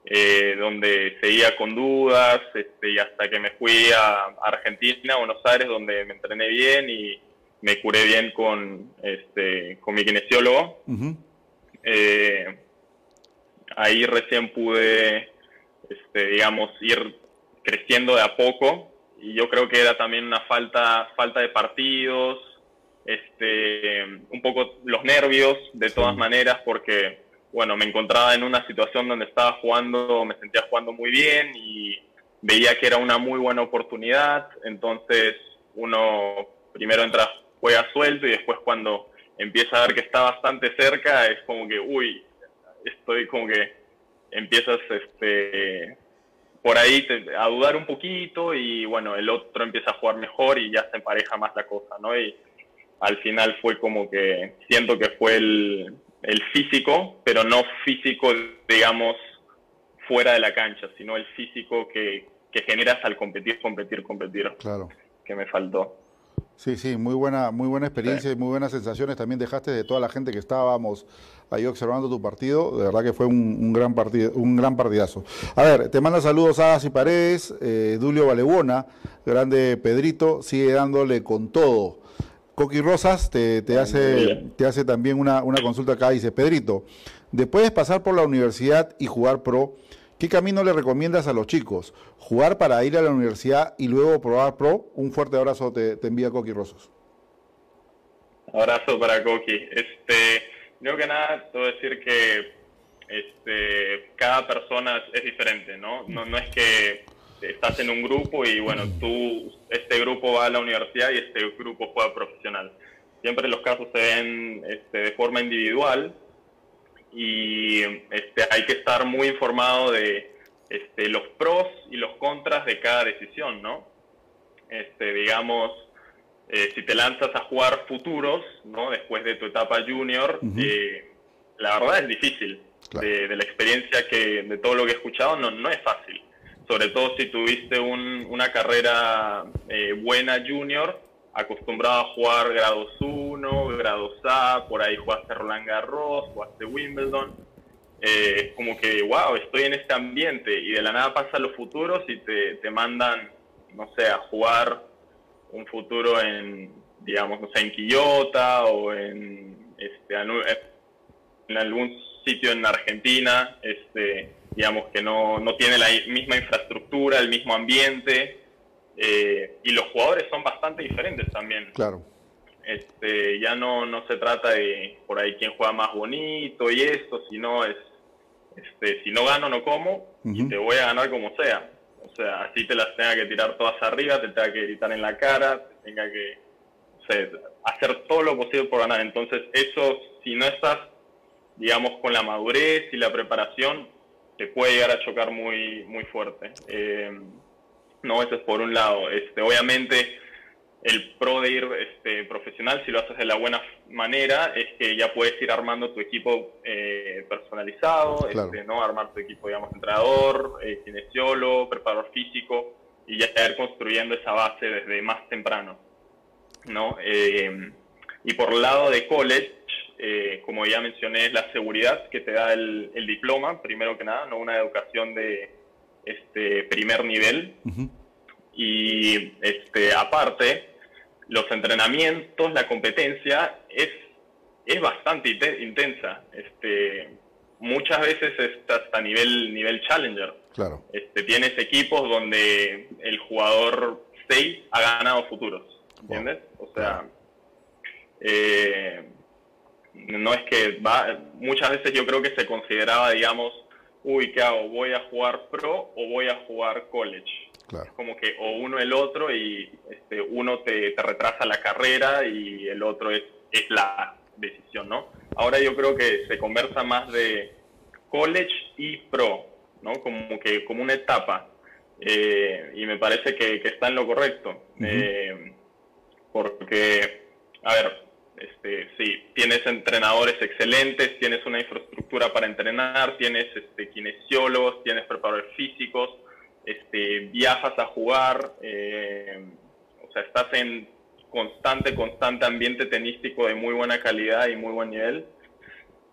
Eh, donde seguía con dudas este, y hasta que me fui a Argentina, a Buenos Aires, donde me entrené bien y me curé bien con, este, con mi kinesiólogo. Eh, ahí recién pude, este, digamos, ir creciendo de a poco y yo creo que era también una falta, falta de partidos, este, un poco los nervios de todas maneras porque bueno, me encontraba en una situación donde estaba jugando, me sentía jugando muy bien y veía que era una muy buena oportunidad, entonces uno primero entra, juega suelto y después cuando empieza a ver que está bastante cerca es como que, uy, estoy como que empiezas este, por ahí a dudar un poquito y bueno, el otro empieza a jugar mejor y ya se empareja más la cosa, ¿no? Y al final fue como que siento que fue el, el físico, pero no físico, digamos, fuera de la cancha, sino el físico que, que generas al competir, competir, competir. Claro. Que me faltó. Sí, sí, muy buena, muy buena experiencia y muy buenas sensaciones también dejaste de toda la gente que estábamos ahí observando tu partido. De verdad que fue un, gran partido, un gran partidazo. A ver, te manda saludos a y Paredes, eh, Dulio Valebona, grande Pedrito, sigue dándole con todo. Coqui Rosas te, hace, te hace también una, consulta acá, dice, Pedrito, después de pasar por la universidad y jugar pro, ¿qué camino le recomiendas a los chicos? ¿Jugar para ir a la universidad y luego probar pro? Un fuerte abrazo te, envía Coqui Rosas. Abrazo para Coqui. Este, primero que nada, te voy decir que este, cada persona es diferente, ¿no? ¿no? No es que estás en un grupo y bueno, tú, este grupo va a la universidad y este grupo juega profesional. Siempre los casos se ven este, de forma individual y este, hay que estar muy informado de este, los pros y los contras de cada decisión, ¿no? Este, digamos, eh, si te lanzas a jugar futuros, ¿no? Después de tu etapa junior, eh, la verdad es difícil. De, la experiencia que, de todo lo que he escuchado, no, no es fácil. Sobre todo si tuviste una carrera eh, buena junior, acostumbrado a jugar grados 1, grados A, por ahí jugaste Roland Garros, jugaste Wimbledon. Eh, como que, wow, estoy en este ambiente y de la nada pasan los futuros y te, te mandan, no sé, a jugar un futuro en, digamos, no sé, en Quillota o en, este, en algún sitio en Argentina, este, digamos que no, no tiene la misma infraestructura, el mismo ambiente, eh, y los jugadores son bastante diferentes también. Claro. Este, ya no, no se trata de por ahí quién juega más bonito y esto, sino es, este, si no gano no como y te voy a ganar como sea. O sea, así te las tenga que tirar todas arriba, te tenga que gritar en la cara, te tenga que hacer todo lo posible por ganar. Entonces, eso, si no estás, digamos, con la madurez y la preparación, te puede llegar a chocar muy, muy fuerte. Eh, no, eso es por un lado. Este, obviamente, el pro de ir este, profesional, si lo haces de la buena manera, es que ya puedes ir armando tu equipo eh, personalizado, este, ¿no? armar tu equipo, digamos, entrenador, eh, kinesiólogo, preparador físico, y ya ir construyendo esa base desde más temprano. ¿no? Eh, y por el lado de college, eh, como ya mencioné, es la seguridad que te da el, el diploma, primero que nada, no una educación de este primer nivel. Y este, aparte, los entrenamientos, la competencia es, es bastante intensa. Este, muchas veces está hasta nivel, nivel challenger. Claro. Este, tienes equipos donde el jugador 6 ha ganado futuros. ¿Entiendes? O sea, eh, no es que va, muchas veces yo creo que se consideraba, digamos, uy, ¿qué hago? ¿Voy a jugar pro o voy a jugar college? Claro. Como que o uno el otro y este, uno te, retrasa la carrera y el otro es, es la decisión, ¿no? Ahora yo creo que se conversa más de college y pro, ¿no? Como que como una etapa. Eh, y me parece que, está en lo correcto. Eh, porque, a ver, este, sí, tienes entrenadores excelentes, tienes una infraestructura para entrenar, tienes este, kinesiólogos, tienes preparadores físicos, este, viajas a jugar, eh, o sea, estás en constante, constante ambiente tenístico de muy buena calidad y muy buen nivel.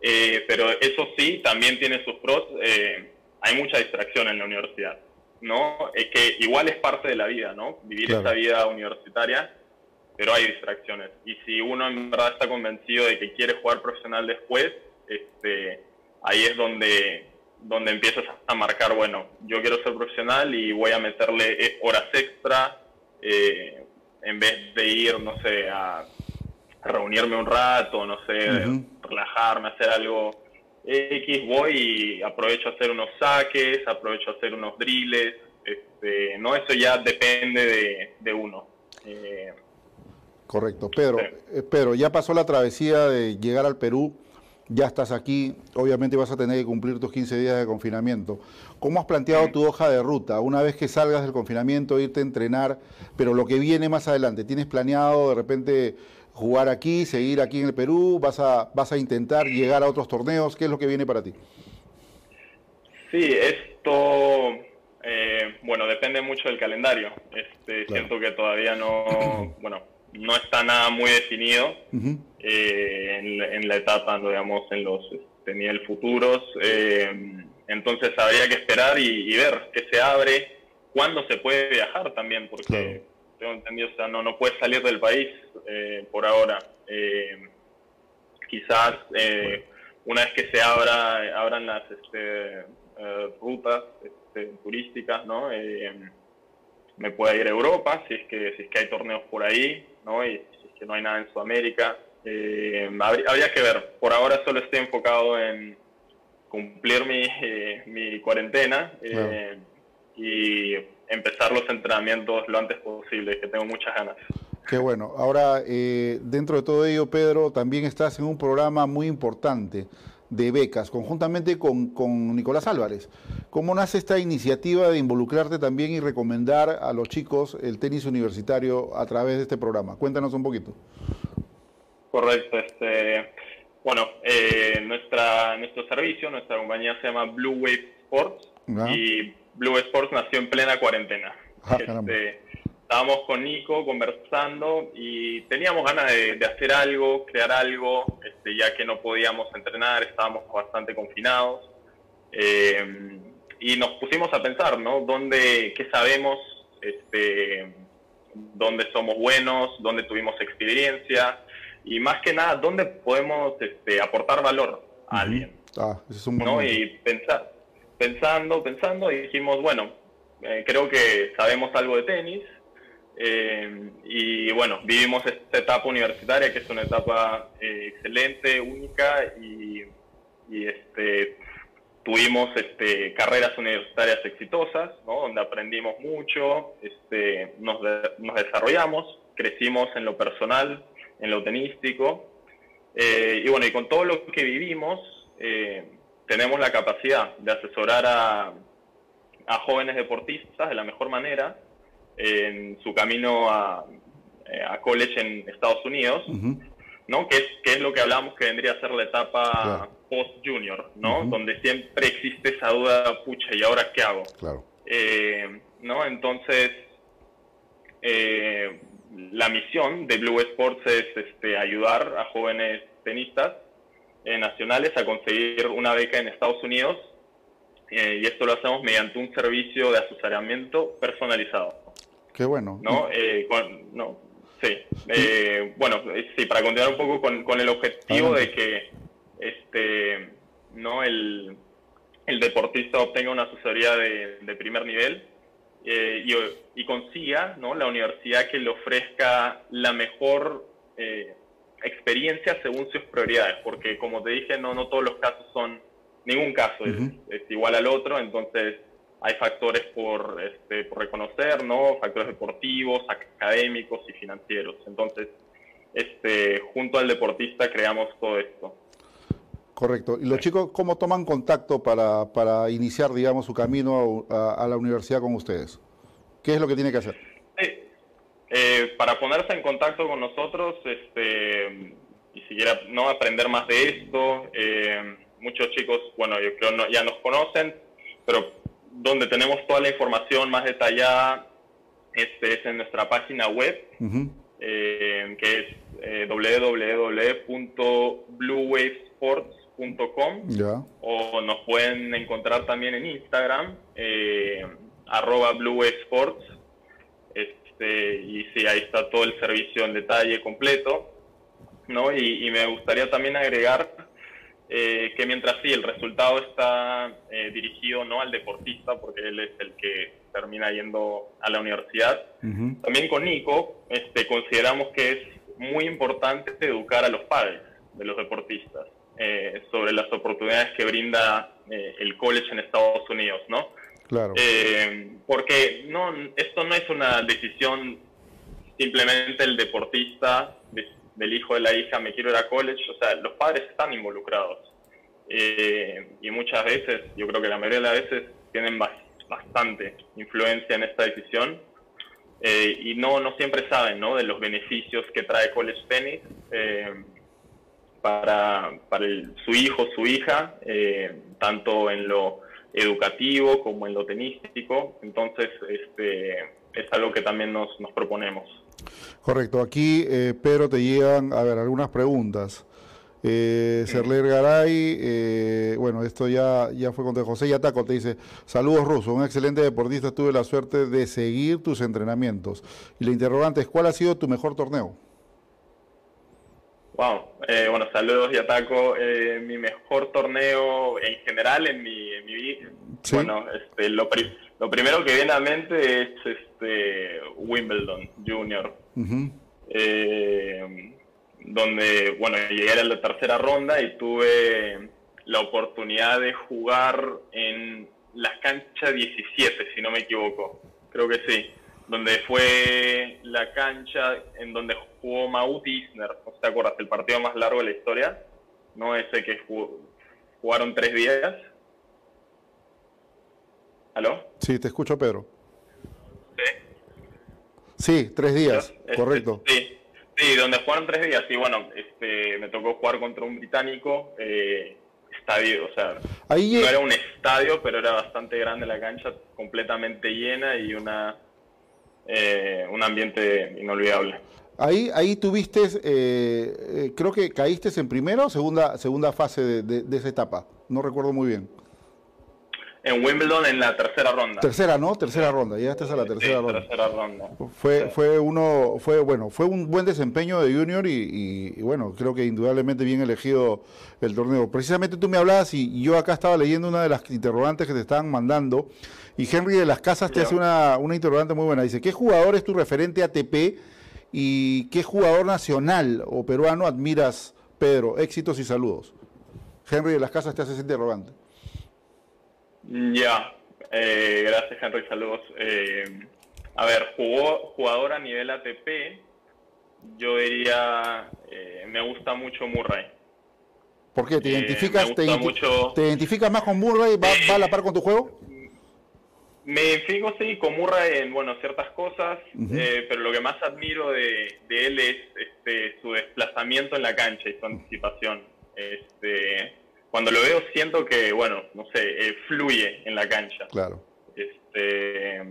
Eh, pero eso sí, también tiene sus pros. Eh, hay mucha distracción en la universidad, ¿no? que igual es parte de la vida, ¿no? Vivir esa vida universitaria pero hay distracciones. Y si uno en verdad está convencido de que quiere jugar profesional después, este, ahí es donde, donde empiezas a marcar, bueno, yo quiero ser profesional y voy a meterle eh, horas extra eh, en vez de ir, no sé, a reunirme un rato, no sé, relajarme, hacer algo X, voy y aprovecho a hacer unos saques, aprovecho a hacer unos drills, este, no, eso ya depende de, de uno. Eh, Correcto. Pedro, eh, Pedro, ya pasó la travesía de llegar al Perú, ya estás aquí, obviamente vas a tener que cumplir tus 15 días de confinamiento. ¿Cómo has planteado tu hoja de ruta? Una vez que salgas del confinamiento, irte a entrenar, pero lo que viene más adelante, ¿tienes planeado de repente jugar aquí, seguir aquí en el Perú? ¿Vas a, vas a intentar llegar a otros torneos? ¿Qué es lo que viene para ti? Sí, esto, eh, bueno, depende mucho del calendario. Este, Siento que todavía no, bueno, no está nada muy definido eh, en, la etapa, digamos, en los este, nivel futuros. Eh, entonces habría que esperar y, ver qué se abre, cuándo se puede viajar también, porque tengo entendido, o sea, no, no puedes salir del país eh, por ahora. quizás una vez que se abra, abran las este, rutas este, turísticas, ¿no? me pueda ir a Europa, si es que, si es que hay torneos por ahí, ¿no? Y si es que no hay nada en Sudamérica. Eh, habría, que ver. Por ahora solo estoy enfocado en, cumplir mi, mi cuarentena y empezar los entrenamientos lo antes posible, que tengo muchas ganas. Qué bueno. Ahora, dentro de todo ello, Pedro, también estás en un programa muy importante de becas, conjuntamente con, con, Nicolás Álvarez. ¿Cómo nace esta iniciativa de involucrarte también y recomendar a los chicos el tenis universitario a través de este programa? Cuéntanos un poquito. Correcto. Este, bueno, eh, nuestra, nuestro servicio, nuestra compañía se llama Blue Wave Sports y Blue Wave Sports nació en plena cuarentena. Ah, este, estábamos con Nico conversando y teníamos ganas de, hacer algo, crear algo, este, ya que no podíamos entrenar, estábamos bastante confinados. Eh, y nos pusimos a pensar, ¿no? ¿Dónde, qué sabemos, este, dónde somos buenos, dónde tuvimos experiencia y más que nada, dónde podemos este, aportar valor a alguien. Ah, es un ¿no? Y pensar, pensando, pensando, y dijimos, bueno, eh, creo que sabemos algo de tenis, eh, y bueno, vivimos esta etapa universitaria que es una etapa eh, excelente, única y, este, tuvimos este, carreras universitarias exitosas, donde aprendimos mucho, este, nos, nos, desarrollamos, crecimos en lo personal, en lo tenístico. Eh, y bueno, y con todo lo que vivimos tenemos la capacidad de asesorar a, a jóvenes deportistas de la mejor manera en su camino a, eh, a college en Estados Unidos, ¿no? Que es, que es lo que hablamos que vendría a ser la etapa post-junior, ¿no? Donde siempre existe esa duda, pucha, ¿y ahora qué hago? Claro. Eh, ¿no? Entonces, eh, la misión de Blue Sports es este, ayudar a jóvenes tenistas nacionales a conseguir una beca en Estados Unidos y esto lo hacemos mediante un servicio de asesoramiento personalizado. Qué bueno. ¿No? Eh, no sí. Eh, bueno, sí, para continuar un poco con, con el objetivo de que este, ¿no? el, el deportista obtenga una asesoría de, de primer nivel eh, y, y, consiga ¿no? la universidad que le ofrezca la mejor experiencia según sus prioridades, porque como te dije, no, no todos los casos son, ningún caso es igual al otro, entonces hay factores por, este, por reconocer, ¿no? Factores deportivos, académicos y financieros. Entonces, este, junto al deportista creamos todo esto. Correcto. ¿Y los chicos cómo toman contacto para, para iniciar, digamos, su camino a, la universidad con ustedes? ¿Qué es lo que tiene que hacer? Eh, para ponerse en contacto con nosotros este, y si quiera no aprender más de esto, eh, muchos chicos, bueno, yo creo no, ya nos conocen, pero donde tenemos toda la información más detallada este, es en nuestra página web, eh, que es eh, www.bluewavesports.com o nos pueden encontrar también en Instagram, eh, arroba bluewavesports, este, y sí, ahí está todo el servicio en detalle completo, ¿no? Y, y me gustaría también agregar eh, que mientras sí el resultado está eh, dirigido no al deportista, porque él es el que termina yendo a la universidad, también con Nico este, consideramos que es muy importante educar a los padres de los deportistas eh, sobre las oportunidades que brinda el college en Estados Unidos, ¿no? Claro. porque no, esto no es una decisión simplemente el deportista del hijo de la hija, me quiero ir a college, o sea, los padres están involucrados. Eh, y muchas veces, yo creo que la mayoría de las veces tienen bastante influencia en esta decisión eh, y no, no siempre saben ¿no? de los beneficios que trae College Tennis eh, para, para su hijo, su hija, tanto en lo educativo como en lo tenístico. Entonces, este, es algo que también nos, nos proponemos. Correcto. Aquí, eh, Pedro, te llegan, a ver, algunas preguntas. Eh, Serler Garay, eh, bueno, esto ya, ya fue con José Yataco, te dice, saludos Ruso, un excelente deportista, tuve la suerte de seguir tus entrenamientos. Y la interrogante es, ¿cuál ha sido tu mejor torneo? Wow, eh, bueno, saludos Yataco, mi mejor torneo en general en mi, vida, bueno, este, lo, lo primero que viene a mente es este Wimbledon Junior, eh, donde, bueno, llegué a la tercera ronda y tuve la oportunidad de jugar en la cancha 17, si no me equivoco. Creo que sí. Donde fue la cancha en donde jugó Maut Isner. ¿No te acuerdas? El partido más largo de la historia. No ese que jugaron tres días. ¿Aló? Sí, te escucho, Pedro. Sí, tres días, este, correcto. Sí, sí, donde jugaron tres días. Y bueno, este, me tocó jugar contra un británico. Eh, estadio, o sea, no era un estadio, pero era bastante grande la cancha, completamente llena y una eh, un ambiente inolvidable. Ahí, ahí tuviste, eh, eh, creo que caíste en primera o segunda, segunda fase de, de esa etapa, no recuerdo muy bien en Wimbledon en la tercera ronda. Tercera, ¿no? Tercera ronda, ya estás a la tercera ronda. Tercera ronda. Fue, fue uno, fue bueno, fue un buen desempeño de Junior y, bueno, creo que indudablemente bien elegido el torneo. Precisamente tú me hablabas y yo acá estaba leyendo una de las interrogantes que te estaban mandando y Henry de las Casas te hace una, una interrogante muy buena. Dice, ¿qué jugador es tu referente ATP y qué jugador nacional o peruano admiras, Pedro? Éxitos y saludos. Henry de las Casas te hace ese interrogante. Ya, eh, gracias Henry, saludos. Eh, a ver, jugó jugador a nivel ATP, yo diría, eh, me gusta mucho Murray. ¿Por qué? ¿Te identificas, te, identificas más con Murray? ¿Va, a la par con tu juego? Me identifico, sí, con Murray en, bueno, ciertas cosas, pero lo que más admiro de, de él es este, su desplazamiento en la cancha y su anticipación. Este, cuando lo veo siento que, bueno, no sé, eh, fluye en la cancha. Claro. Este,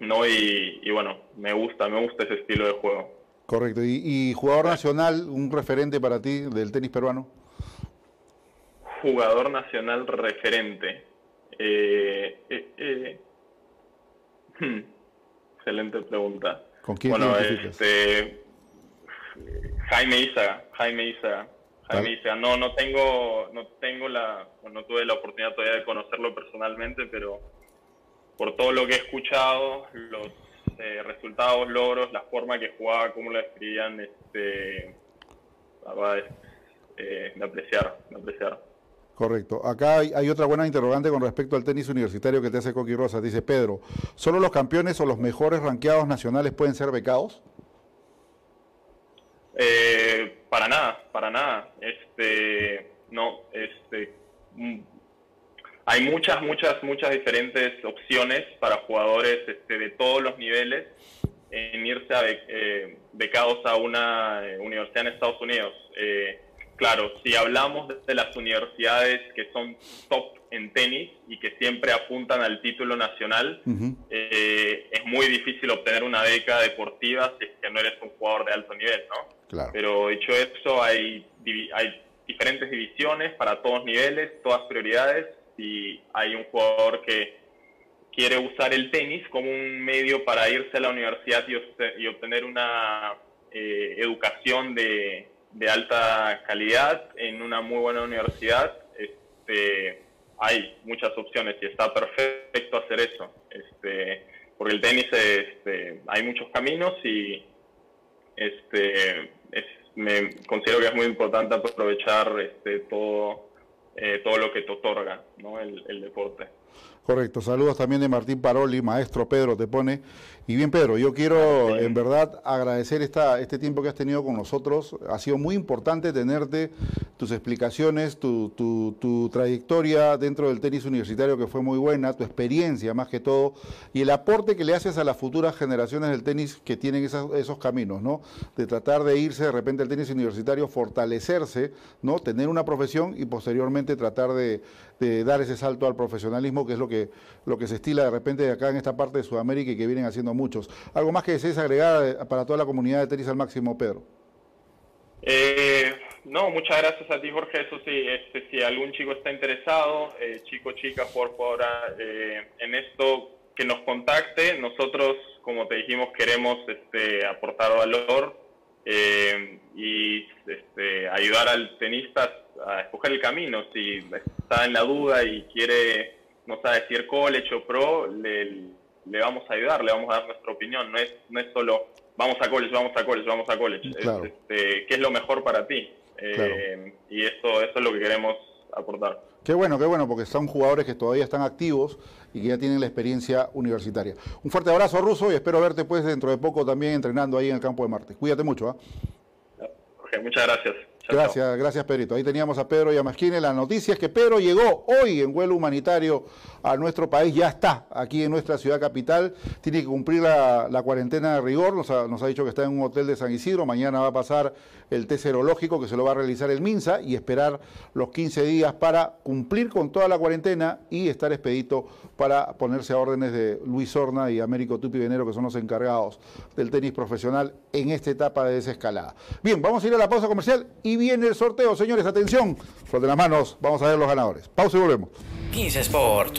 no, y, bueno, me gusta, me gusta ese estilo de juego. Correcto. ¿Y, jugador nacional, un referente para ti del tenis peruano? Jugador nacional referente. Eh, eh, hmm, excelente pregunta. ¿Con quién bueno, este, Jaime Isa, Jaime Isa no, no tengo, no tengo la, no tuve la oportunidad todavía de conocerlo personalmente, pero por todo lo que he escuchado, los eh, resultados, logros, la forma que jugaba, cómo lo escribían, este, eh, de apreciar, de apreciar. Correcto. Acá hay, otra buena interrogante con respecto al tenis universitario que te hace Coqui Rosa. Dice Pedro, ¿solo los campeones o los mejores ranqueados nacionales pueden ser becados? Eh, para nada, para nada. Este, no, este, mm, hay muchas, muchas, muchas diferentes opciones para jugadores este, de todos los niveles en irse a eh, becados a una eh, universidad en Estados Unidos. Eh, claro, si hablamos de las universidades que son top en tenis y que siempre apuntan al título nacional, es muy difícil obtener una beca deportiva si es que no eres un jugador de alto nivel, ¿no? Pero dicho eso, hay, hay diferentes divisiones para todos niveles, todas prioridades, y hay un jugador que quiere usar el tenis como un medio para irse a la universidad y, obtener una eh, educación de, alta calidad en una muy buena universidad, este, hay muchas opciones y está perfecto hacer eso. Este, porque el tenis este, hay muchos caminos y este, me considero que es muy importante aprovechar este, todo, eh, todo lo que te otorga ¿no? el, el deporte. Correcto, saludos también de Martín Paroli, maestro Pedro te pone. Y bien Pedro, yo quiero en verdad agradecer esta, este tiempo que has tenido con nosotros. Ha sido muy importante tenerte, tus explicaciones, tu, tu, trayectoria dentro del tenis universitario que fue muy buena, tu experiencia más que todo, y el aporte que le haces a las futuras generaciones del tenis que tienen esos, esos caminos, ¿no? De tratar de irse de repente al tenis universitario, fortalecerse, ¿no? Tener una profesión y posteriormente tratar de, de dar ese salto al profesionalismo, que es lo que, lo que se estila de repente acá en esta parte de Sudamérica y que vienen haciendo muchos. ¿Algo más que desees agregar eh, para toda la comunidad de tenis al máximo, Pedro? Eh, no, muchas gracias a ti, Jorge. Eso sí, este, si algún chico está interesado, eh, chico, chica, por favor, en esto, que nos contacte. Nosotros, como te dijimos, queremos este, aportar valor y este, ayudar al tenista a escoger el camino. Si está en la duda y quiere, no sabe si college o pro, le, le, vamos a ayudar, le vamos a dar nuestra opinión. No es, no es solo vamos a college, vamos a college, vamos a college. este, ¿Qué es lo mejor para ti? Eh, y eso, eso es lo que queremos aportar. Qué bueno, qué bueno, porque son jugadores que todavía están activos y que ya tienen la experiencia universitaria. Un fuerte abrazo, Ruso, y espero verte pues dentro de poco también entrenando ahí en el campo de Marte. Cuídate mucho. ¿ah? muchas gracias. gracias, gracias Pedrito. Ahí teníamos a Pedro Yamasquine. La noticia es que Pedro llegó hoy en vuelo humanitario a nuestro país, ya está aquí en nuestra ciudad capital, tiene que cumplir la, cuarentena de rigor, nos ha, dicho que está en un hotel de San Isidro, mañana va a pasar el test que se lo va a realizar el MINSA y esperar los 15 días para cumplir con toda la cuarentena y estar expedito para ponerse a órdenes de Luis Horna y Américo Tupi Venero, que son los encargados del tenis profesional en esta etapa de desescalada. Bien, vamos a ir a la pausa comercial y viene el sorteo, señores, atención, de las manos, vamos a ver los ganadores. Pausa y volvemos. 15 Sport,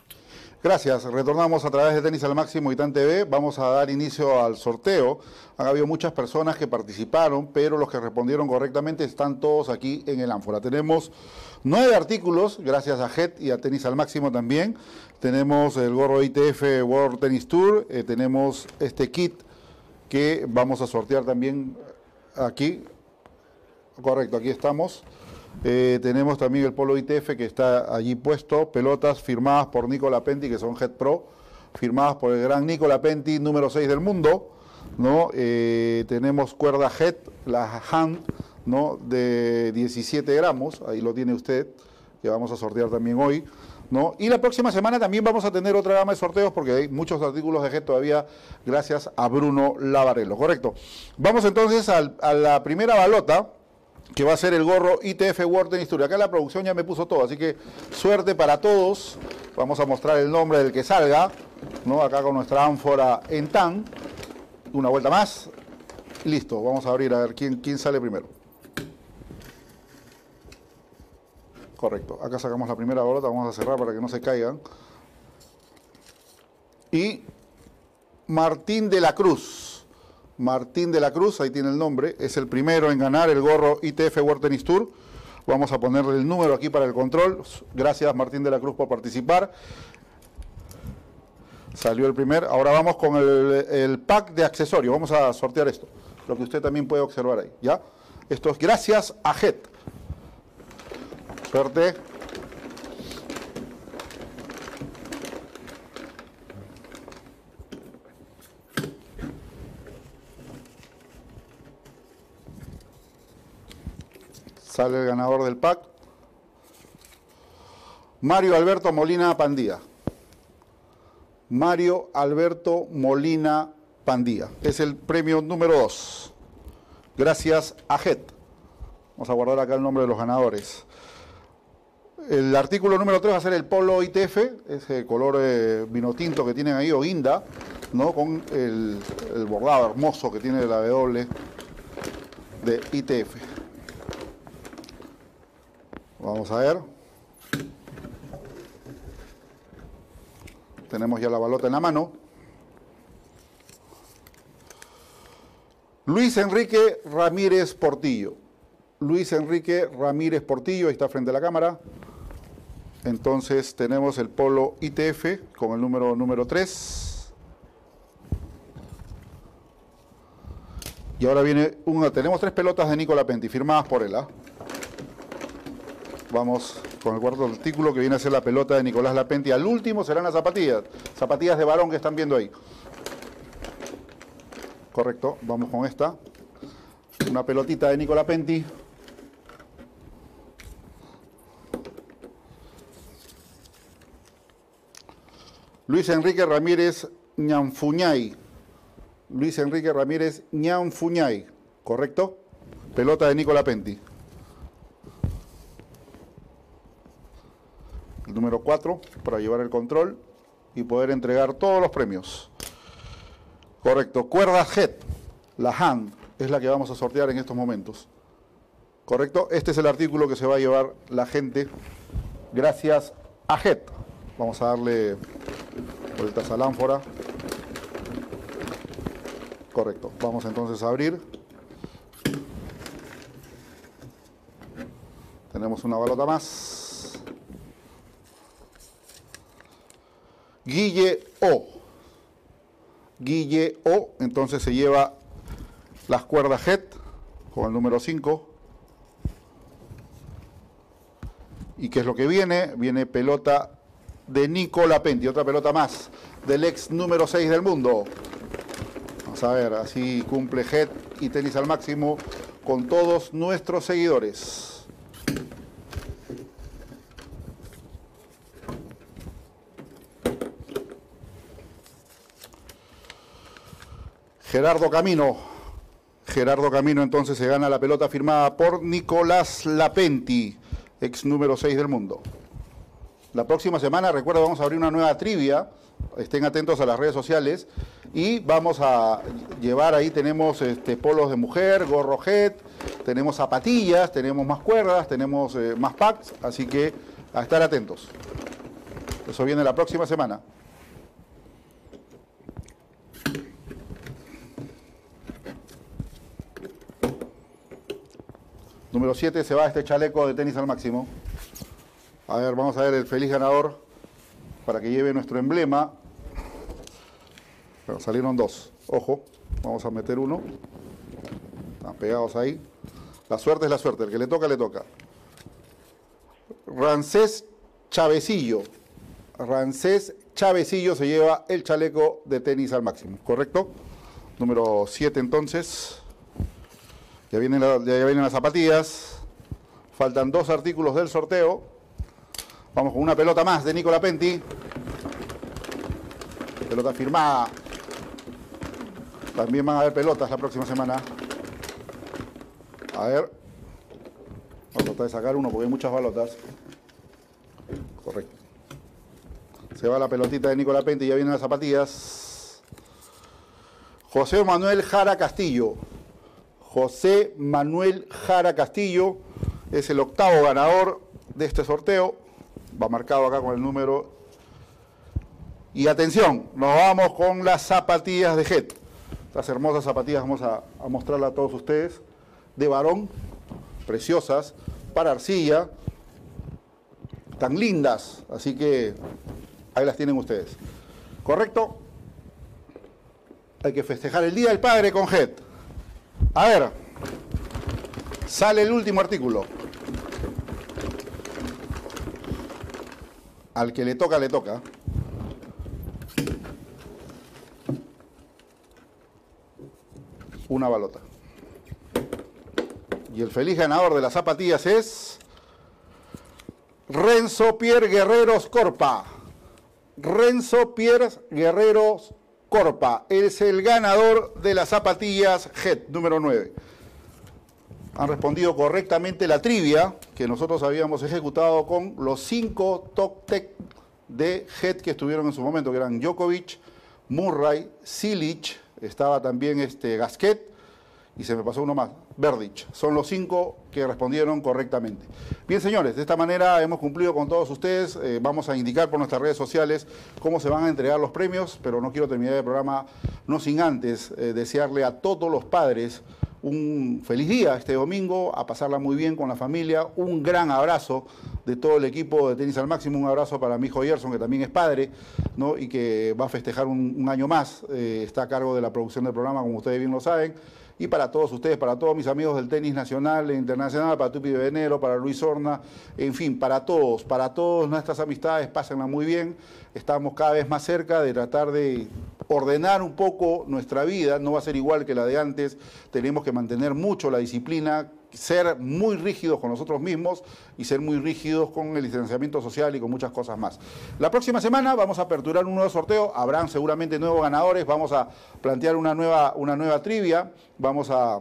Gracias. Retornamos a través de Tenis al Máximo y TAN TV. Vamos a dar inicio al sorteo. Han habido muchas personas que participaron, pero los que respondieron correctamente están todos aquí en el ánfora. Tenemos nueve artículos, gracias a JET y a Tenis al Máximo también. Tenemos el gorro ITF World Tennis Tour. Eh, tenemos este kit que vamos a sortear también aquí. Correcto, aquí estamos. Eh, tenemos también el Polo ITF que está allí puesto, pelotas firmadas por Nicola Penti, que son Head Pro, firmadas por el gran Nicola Penti, número 6 del mundo. ¿no? Eh, tenemos cuerda Head, la Hand, ¿no? de 17 gramos, ahí lo tiene usted, que vamos a sortear también hoy. ¿No? Y la próxima semana también vamos a tener otra gama de sorteos porque hay muchos artículos de Head todavía gracias a Bruno Lavarello, correcto. Vamos entonces a la primera balota, que va a ser el gorro ITF World en Historia. Acá la producción ya me puso todo, así que suerte para todos. Vamos a mostrar el nombre del que salga, ¿no? Acá con nuestra ánfora en TAN. Una vuelta más. listo, vamos a abrir a ver quién, quién sale primero. Correcto, acá sacamos la primera bolota, vamos a cerrar para que no se caigan. Y Martín de la Cruz. Martín de la Cruz, ahí tiene el nombre, es el primero en ganar el gorro ITF World Tennis Tour. Vamos a ponerle el número aquí para el control. Gracias Martín de la Cruz por participar. Salió el primer. Ahora vamos con el, pack de accesorios. Vamos a sortear esto. Lo que usted también puede observar ahí. ¿ya? Esto es gracias a JET. Suerte. Sale el ganador del pack. Mario Alberto Molina Pandía. Mario Alberto Molina Pandía. Es el premio número 2. Gracias a JET. Vamos a guardar acá el nombre de los ganadores. El artículo número 3 va a ser el Polo ITF, ese color eh, vino tinto que tienen ahí, o guinda, ¿no? con el, bordado hermoso que tiene la W de ITF. Vamos a ver. Tenemos ya la balota en la mano. Luis Enrique Ramírez Portillo. Luis Enrique Ramírez Portillo, ahí está frente a la cámara. Entonces tenemos el polo ITF con el número número 3. Y ahora viene una, tenemos tres pelotas de Nicola Penti firmadas por él. ¿ah? Vamos con el cuarto artículo que viene a ser la pelota de Nicolás Lapenti. Al último serán las zapatillas, zapatillas de varón que están viendo ahí. Correcto, vamos con esta. Una pelotita de Nicolás Penti. Luis Enrique Ramírez Ñanfuñay. Luis Enrique Ramírez Ñanfuñay, ¿correcto? Pelota de Nicolás Penti. Número 4 para llevar el control y poder entregar todos los premios. Correcto. Cuerda head, la hand, es la que vamos a sortear en estos momentos. Correcto. Este es el artículo que se va a llevar la gente gracias a head. Vamos a darle vueltas a ánfora. Correcto. Vamos entonces a abrir. Tenemos una balota más. Guille O. Guille O, entonces se lleva las cuerdas head con el número 5. ¿Y qué es lo que viene? Viene pelota de Nicola Penti, otra pelota más del ex número 6 del mundo. Vamos a ver, así cumple head y tenis al máximo con todos nuestros seguidores. Gerardo Camino. Gerardo Camino entonces se gana la pelota firmada por Nicolás Lapenti, ex número 6 del mundo. La próxima semana, recuerda, vamos a abrir una nueva trivia. Estén atentos a las redes sociales. Y vamos a llevar ahí, tenemos este, polos de mujer, gorro head, tenemos zapatillas, tenemos más cuerdas, tenemos eh, más packs. Así que a estar atentos. Eso viene la próxima semana. Número 7 se va este chaleco de tenis al máximo. A ver, vamos a ver el feliz ganador para que lleve nuestro emblema. Pero salieron dos. Ojo, vamos a meter uno. Están pegados ahí. La suerte es la suerte. El que le toca, le toca. Rancés Chavecillo. Rancés Chavecillo se lleva el chaleco de tenis al máximo. ¿Correcto? Número 7 entonces. Ya vienen, las zapatillas. Faltan dos artículos del sorteo. Vamos con una pelota más de Nicola Penti. Pelota firmada. También van a haber pelotas la próxima semana. A ver. Vamos a tratar de sacar uno porque hay muchas balotas. Correcto. Se va la pelotita de Nicola Penti, ya vienen las zapatillas. José Manuel Jara Castillo. José Manuel Jara Castillo es el octavo ganador de este sorteo. Va marcado acá con el número. Y atención, nos vamos con las zapatillas de Jet. Estas hermosas zapatillas vamos a, a mostrarlas a todos ustedes. De varón, preciosas, para arcilla, tan lindas. Así que ahí las tienen ustedes. ¿Correcto? Hay que festejar el Día del Padre con Jet. A ver, sale el último artículo. Al que le toca, le toca. Una balota. Y el feliz ganador de las zapatillas es Renzo Pierre Guerreros Corpa. Renzo Pierre Guerreros Corpa es el ganador de las zapatillas HED número 9. Han respondido correctamente la trivia que nosotros habíamos ejecutado con los cinco top tech de HED que estuvieron en su momento, que eran Djokovic, Murray, Silic, estaba también este Gasquet y se me pasó uno más, Verdich. Son los cinco que respondieron correctamente. Bien, señores, de esta manera hemos cumplido con todos ustedes. Eh, vamos a indicar por nuestras redes sociales cómo se van a entregar los premios, pero no quiero terminar el programa no sin antes eh, desearle a todos los padres un feliz día este domingo, a pasarla muy bien con la familia, un gran abrazo de todo el equipo de Tenis al Máximo, un abrazo para mi hijo Gerson, que también es padre, ¿no? y que va a festejar un, año más, eh, está a cargo de la producción del programa, como ustedes bien lo saben y para todos ustedes, para todos mis amigos del tenis nacional e internacional, para Tupi de Venero, para Luis Horna, en fin, para todos, para todas nuestras amistades, pásenla muy bien. Estamos cada vez más cerca de tratar de ordenar un poco nuestra vida, no va a ser igual que la de antes, tenemos que mantener mucho la disciplina, ser muy rígidos con nosotros mismos y ser muy rígidos con el distanciamiento social y con muchas cosas más. La próxima semana vamos a aperturar un nuevo sorteo, habrán seguramente nuevos ganadores, vamos a plantear una nueva, una nueva trivia, vamos a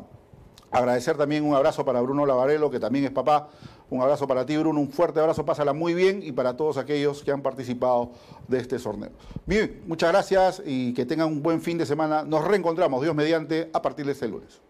agradecer también un abrazo para Bruno Lavarello, que también es papá, Un abrazo para ti, Bruno, un fuerte abrazo, pásala muy bien y para todos aquellos que han participado de este torneo. Bien, muchas gracias y que tengan un buen fin de semana. Nos reencontramos, Dios mediante, a partir de este lunes.